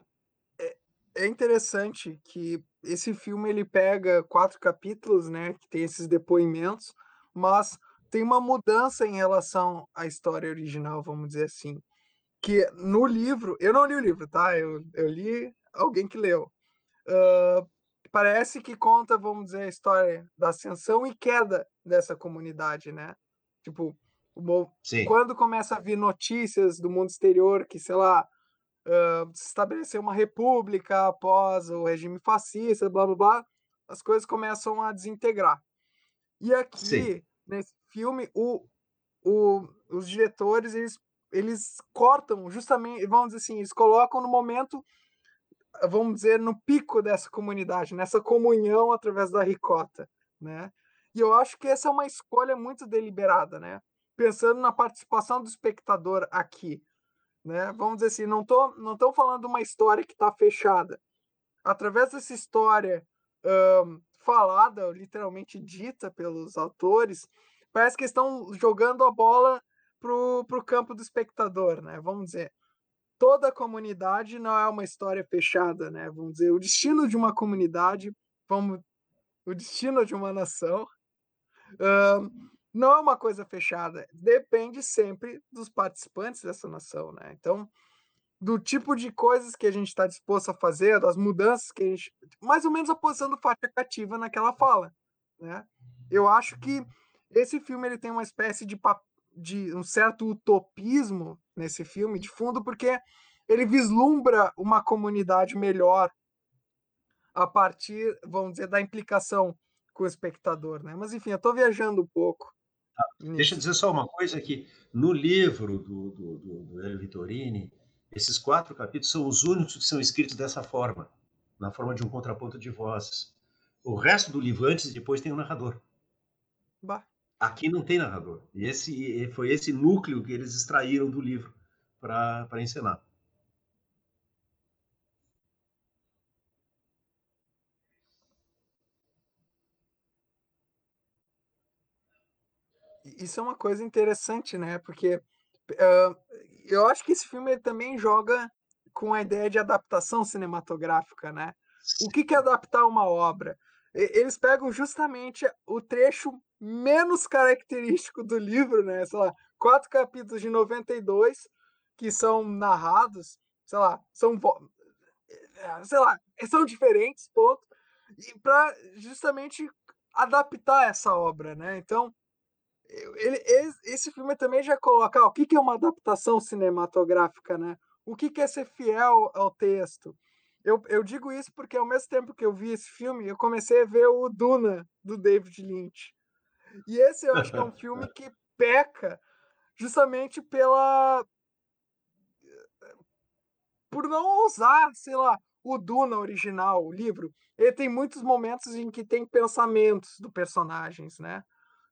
É, é interessante que esse filme ele pega quatro capítulos, né, que tem esses depoimentos, mas tem uma mudança em relação à história original, vamos dizer assim. Que no livro, eu não li o livro, tá? Eu, eu li alguém que leu. Uh, parece que conta, vamos dizer, a história da ascensão e queda dessa comunidade, né? Tipo, Sim. quando começa a vir notícias do mundo exterior que, sei lá, uh, se estabeleceu uma república após o regime fascista, blá blá blá, as coisas começam a desintegrar. E aqui, Sim. nesse filme, o, o, os diretores, eles, eles cortam justamente, vamos dizer assim, eles colocam no momento, vamos dizer, no pico dessa comunidade, nessa comunhão através da ricota, né? E eu acho que essa é uma escolha muito deliberada, né? Pensando na participação do espectador aqui, né? Vamos dizer assim, não tô, não tô falando uma história que está fechada. Através dessa história um, falada, literalmente dita pelos autores, parece que estão jogando a bola pro, pro campo do espectador, né? Vamos dizer, toda a comunidade não é uma história fechada, né? Vamos dizer, o destino de uma comunidade, vamos, o destino de uma nação, um, não é uma coisa fechada, depende sempre dos participantes dessa nação, né? Então, do tipo de coisas que a gente está disposto a fazer, das mudanças que a gente. Mais ou menos a posição do faixa cativa naquela fala. Né? Eu acho que esse filme ele tem uma espécie de, de um certo utopismo nesse filme, de fundo, porque ele vislumbra uma comunidade melhor a partir, vamos dizer, da implicação com o espectador. Né? Mas, enfim, eu estou viajando um pouco. Ah, deixa eu dizer só uma coisa que no livro do, do, do, do Hélio Vittorini, esses quatro capítulos são os únicos que são escritos dessa forma, na forma de um contraponto de vozes. O resto do livro, antes e depois, tem um narrador. Bah. Aqui não tem narrador. E esse foi esse núcleo que eles extraíram do livro para ensinar. Isso é uma coisa interessante, né? Porque uh, eu acho que esse filme também joga com a ideia de adaptação cinematográfica, né? O que, que é adaptar uma obra? Eles pegam justamente o trecho menos característico do livro, né? Sei lá, quatro capítulos de 92 que são narrados, sei lá, são sei lá, são diferentes, ponto. E para justamente adaptar essa obra, né? Então, ele, esse filme também já coloca o que, que é uma adaptação cinematográfica, né? O que, que é ser fiel ao texto? Eu, eu digo isso porque ao mesmo tempo que eu vi esse filme, eu comecei a ver o Duna do David Lynch. E esse eu acho que é um filme que peca justamente pela por não usar, sei lá, o Duna original, o livro. Ele tem muitos momentos em que tem pensamentos do personagens, né?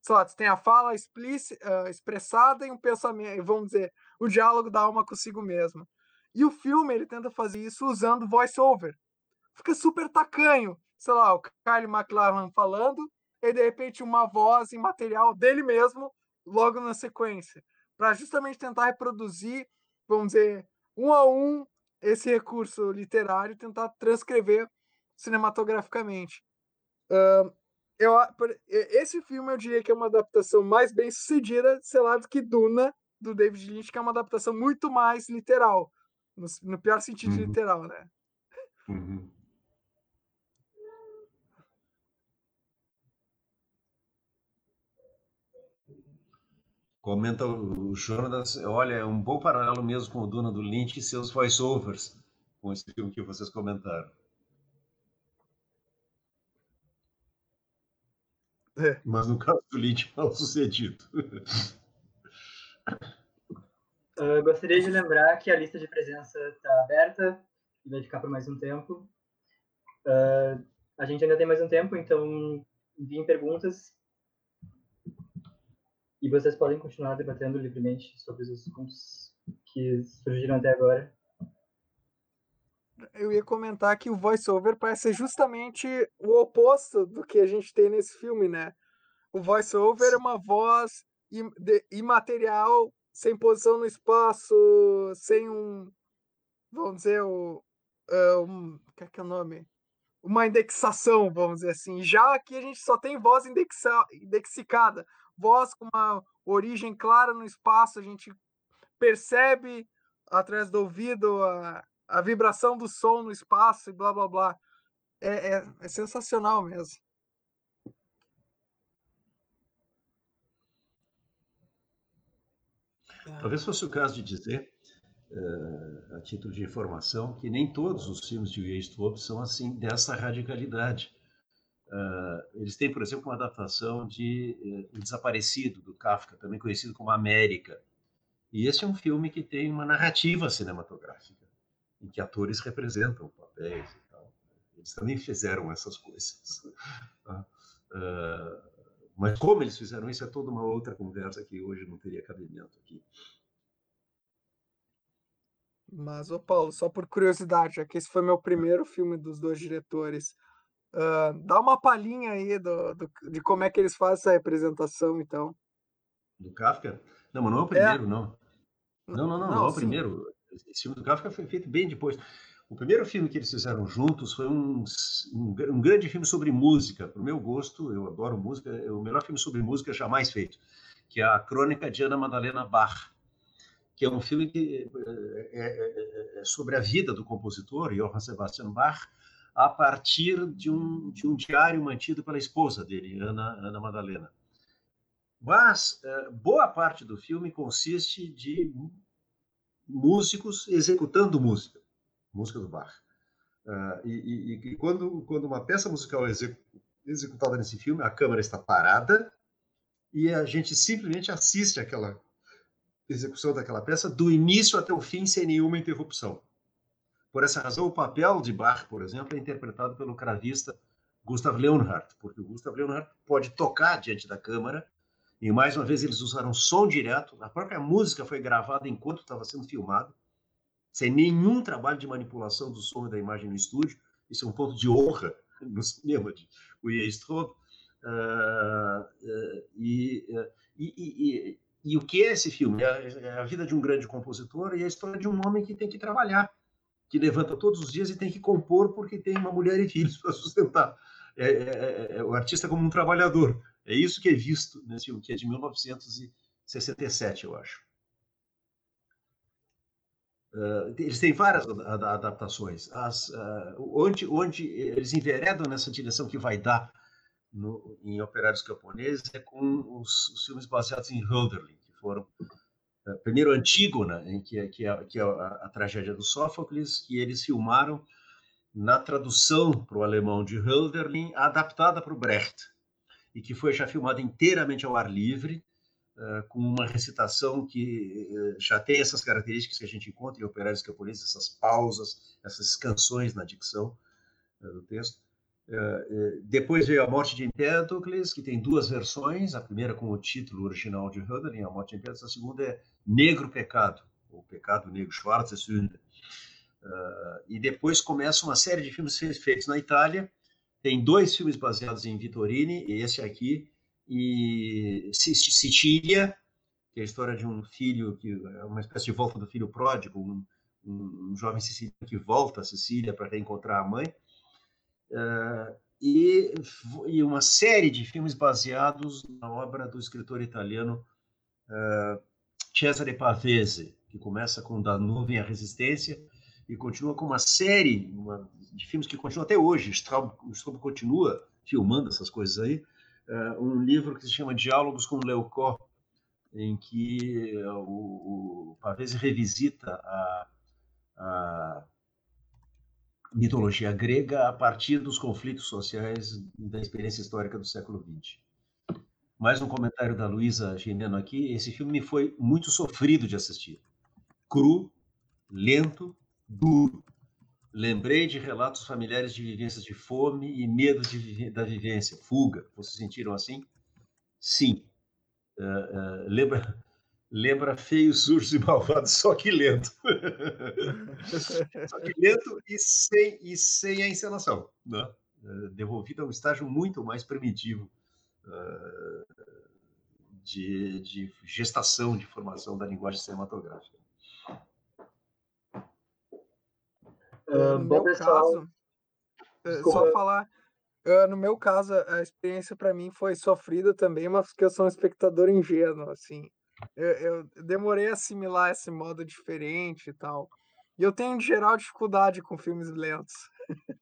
Sei lá, tem a fala explícita, uh, expressada e um pensamento, vamos dizer, o diálogo da alma consigo mesma. E o filme, ele tenta fazer isso usando voice-over. Fica super tacanho. Sei lá, o Kyle MacLachlan falando, e de repente uma voz em material dele mesmo, logo na sequência. Para justamente tentar reproduzir, vamos dizer, um a um, esse recurso literário tentar transcrever cinematograficamente. Uh, eu, esse filme eu diria que é uma adaptação mais bem sucedida, sei lá, do que Duna, do David Lynch, que é uma adaptação muito mais literal, no, no pior sentido uhum. literal, né? Uhum. Comenta o Jonas, olha, é um bom paralelo mesmo com o Duna do Lynch e seus voice-overs, com esse filme que vocês comentaram. É. Mas no caso do Lynch, mal sucedido. Uh, gostaria de lembrar que a lista de presença está aberta e vai ficar por mais um tempo. Uh, a gente ainda tem mais um tempo, então enviem perguntas e vocês podem continuar debatendo livremente sobre os assuntos que surgiram até agora. Eu ia comentar que o voice-over parece ser justamente o oposto do que a gente tem nesse filme, né? O voice-over é uma voz imaterial, sem posição no espaço, sem um. Vamos dizer, o. Uh, um, que é que é o nome? uma indexação, vamos dizer assim. Já aqui a gente só tem voz indexa, indexicada, voz com uma origem clara no espaço, a gente percebe através do ouvido a, a vibração do som no espaço e blá blá blá. É, é, é sensacional mesmo. Talvez fosse o caso de dizer, uh, a título de informação, que nem todos os filmes de Weisthof são assim dessa radicalidade. Uh, eles têm, por exemplo, uma adaptação de uh, O Desaparecido, do Kafka, também conhecido como América. E esse é um filme que tem uma narrativa cinematográfica, em que atores representam papéis e tal. Eles também fizeram essas coisas. Uh, mas como eles fizeram isso é toda uma outra conversa que hoje não teria cabimento aqui. Mas, ô Paulo, só por curiosidade, já que esse foi meu primeiro filme dos dois diretores, uh, dá uma palhinha aí do, do, de como é que eles fazem essa representação, então. Do Kafka? Não, mas não é o primeiro, é. não. Não, não, não, não, não é o primeiro. Esse filme do Kafka foi feito bem depois. O primeiro filme que eles fizeram juntos foi um, um, um grande filme sobre música. Para o meu gosto, eu adoro música, é o melhor filme sobre música jamais feito, que é a Crônica de Ana Madalena Bach, que é um filme que é, é, é, é sobre a vida do compositor, Johann Sebastian Bach, a partir de um, de um diário mantido pela esposa dele, Ana, Ana Madalena. Mas é, boa parte do filme consiste de músicos executando música música do Bach. Uh, e, e, e, quando, quando uma peça musical é executada nesse filme, a câmera está parada e a gente simplesmente assiste aquela execução daquela peça do início até o fim sem nenhuma interrupção. Por essa razão, o papel de Bach, por exemplo, é interpretado pelo cravista Gustav Leonhardt, porque o Gustav Leonhardt pode tocar diante da câmera e mais uma vez eles usaram som direto. A própria música foi gravada enquanto estava sendo filmado sem nenhum trabalho de manipulação do som e da imagem no estúdio. Isso é um ponto de honra no cinema de William Strobe. Uh, uh, e, uh, e, e, e, o que é esse filme? É, é a vida de um grande compositor e a história de um homem que tem que trabalhar, que levanta todos os dias e tem que compor porque tem uma mulher e filhos para sustentar. É, é, é, é, o artista como um trabalhador. É isso que é visto nesse filme, que é de 1967, eu acho. Uh, eles têm várias adaptações. As, uh, onde, onde eles enveredam nessa direção que vai dar no, em Operários Camponeses é com os, os, filmes baseados em Hölderlin, que foram uh, primeiro Antígona, em que, é, que é, que é a, a, tragédia do Sófocles, que eles filmaram na tradução para o alemão de Hölderlin, adaptada para o Brecht, e que foi já filmada inteiramente ao ar livre, uh, com uma recitação que uh, já tem essas características que a gente encontra em operários camponeses, essas pausas, essas canções na dicção uh, do texto. depois veio A Morte de Empédocles, que tem duas versões, a primeira com o título original de Hölderlin, A Morte de Empédocles, a segunda é Negro Pecado, ou Pecado Negro, Schwarze Sünde. e depois começa uma série de filmes feitos na Itália, tem dois filmes baseados em Vittorini, e esse aqui e Sicília, que é a história de um filho que é uma espécie de volta do filho pródigo, um, um, um jovem siciliano que volta a Sicília para reencontrar a mãe, uh, e, e, uma série de filmes baseados na obra do escritor italiano uh, Cesare Pavese, que começa com Da Nuvem à Resistência e continua com uma série uma, de filmes que continuam até hoje. Straub, Straub continua filmando essas coisas aí uh, um livro que se chama Diálogos com Leucó, em que o, o Pavese revisita a, a mitologia grega a partir dos conflitos sociais da experiência histórica do século XX. Mais um comentário da Luísa Gimeno aqui. Esse filme me foi muito sofrido de assistir. Cru, lento, duro. Lembrei de relatos familiares de vivências de fome e medo de, da vivência, fuga. Vocês sentiram assim? Sim. Uh, uh, lembra, lembra feio, sujo e malvado, só que lento. só que lento e sem, e sem a encenação. Né? Uh, devolvido a um estágio muito mais primitivo de, de gestação, de formação da linguagem cinematográfica. Uh, bom, pessoal. Caso, Desculpa. Só falar, no meu caso, a experiência para mim foi sofrida também, mas porque eu sou um espectador ingênuo, assim. Eu, eu demorei a assimilar esse modo diferente e tal. E eu tenho, em geral, dificuldade com filmes lentos.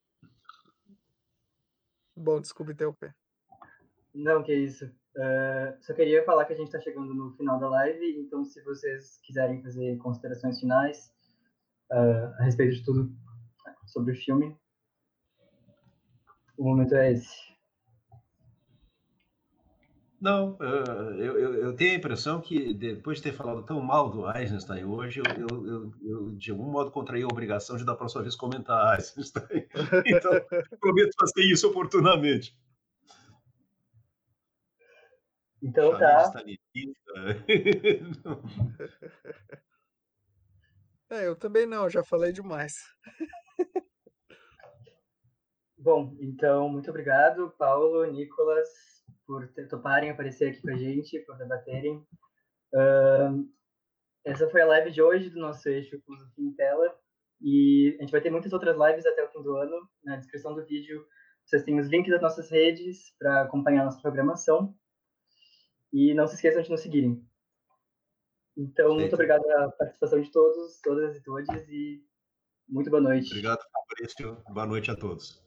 Bom, desculpe interromper. Não, que isso. Uh, só queria falar que a gente está chegando no final da live, então se vocês quiserem fazer considerações finais uh, a respeito de tudo sobre o filme, o momento é esse. Não, eu, eu, eu, tenho a impressão que depois de ter falado tão mal do Eisenstein hoje, eu, eu, eu de algum modo contraí a obrigação de da próxima vez comentar Eisenstein. Então, prometo fazer isso oportunamente. Então tá. É, eu também não, já falei demais. Bom, então, muito obrigado, Paulo, Nicolas, por toparem aparecer aqui com a gente, por debaterem. Uh, essa foi a live de hoje do nosso eixo Filosofia em Tela. E a gente vai ter muitas outras lives até o fim do ano. Na descrição do vídeo vocês têm os links das nossas redes para acompanhar a nossa programação. E não se esqueçam de nos seguirem. Então, muito obrigado pela participação de todos, todas e todos, e muito boa noite. Obrigado, Fabrício. Boa noite a todos.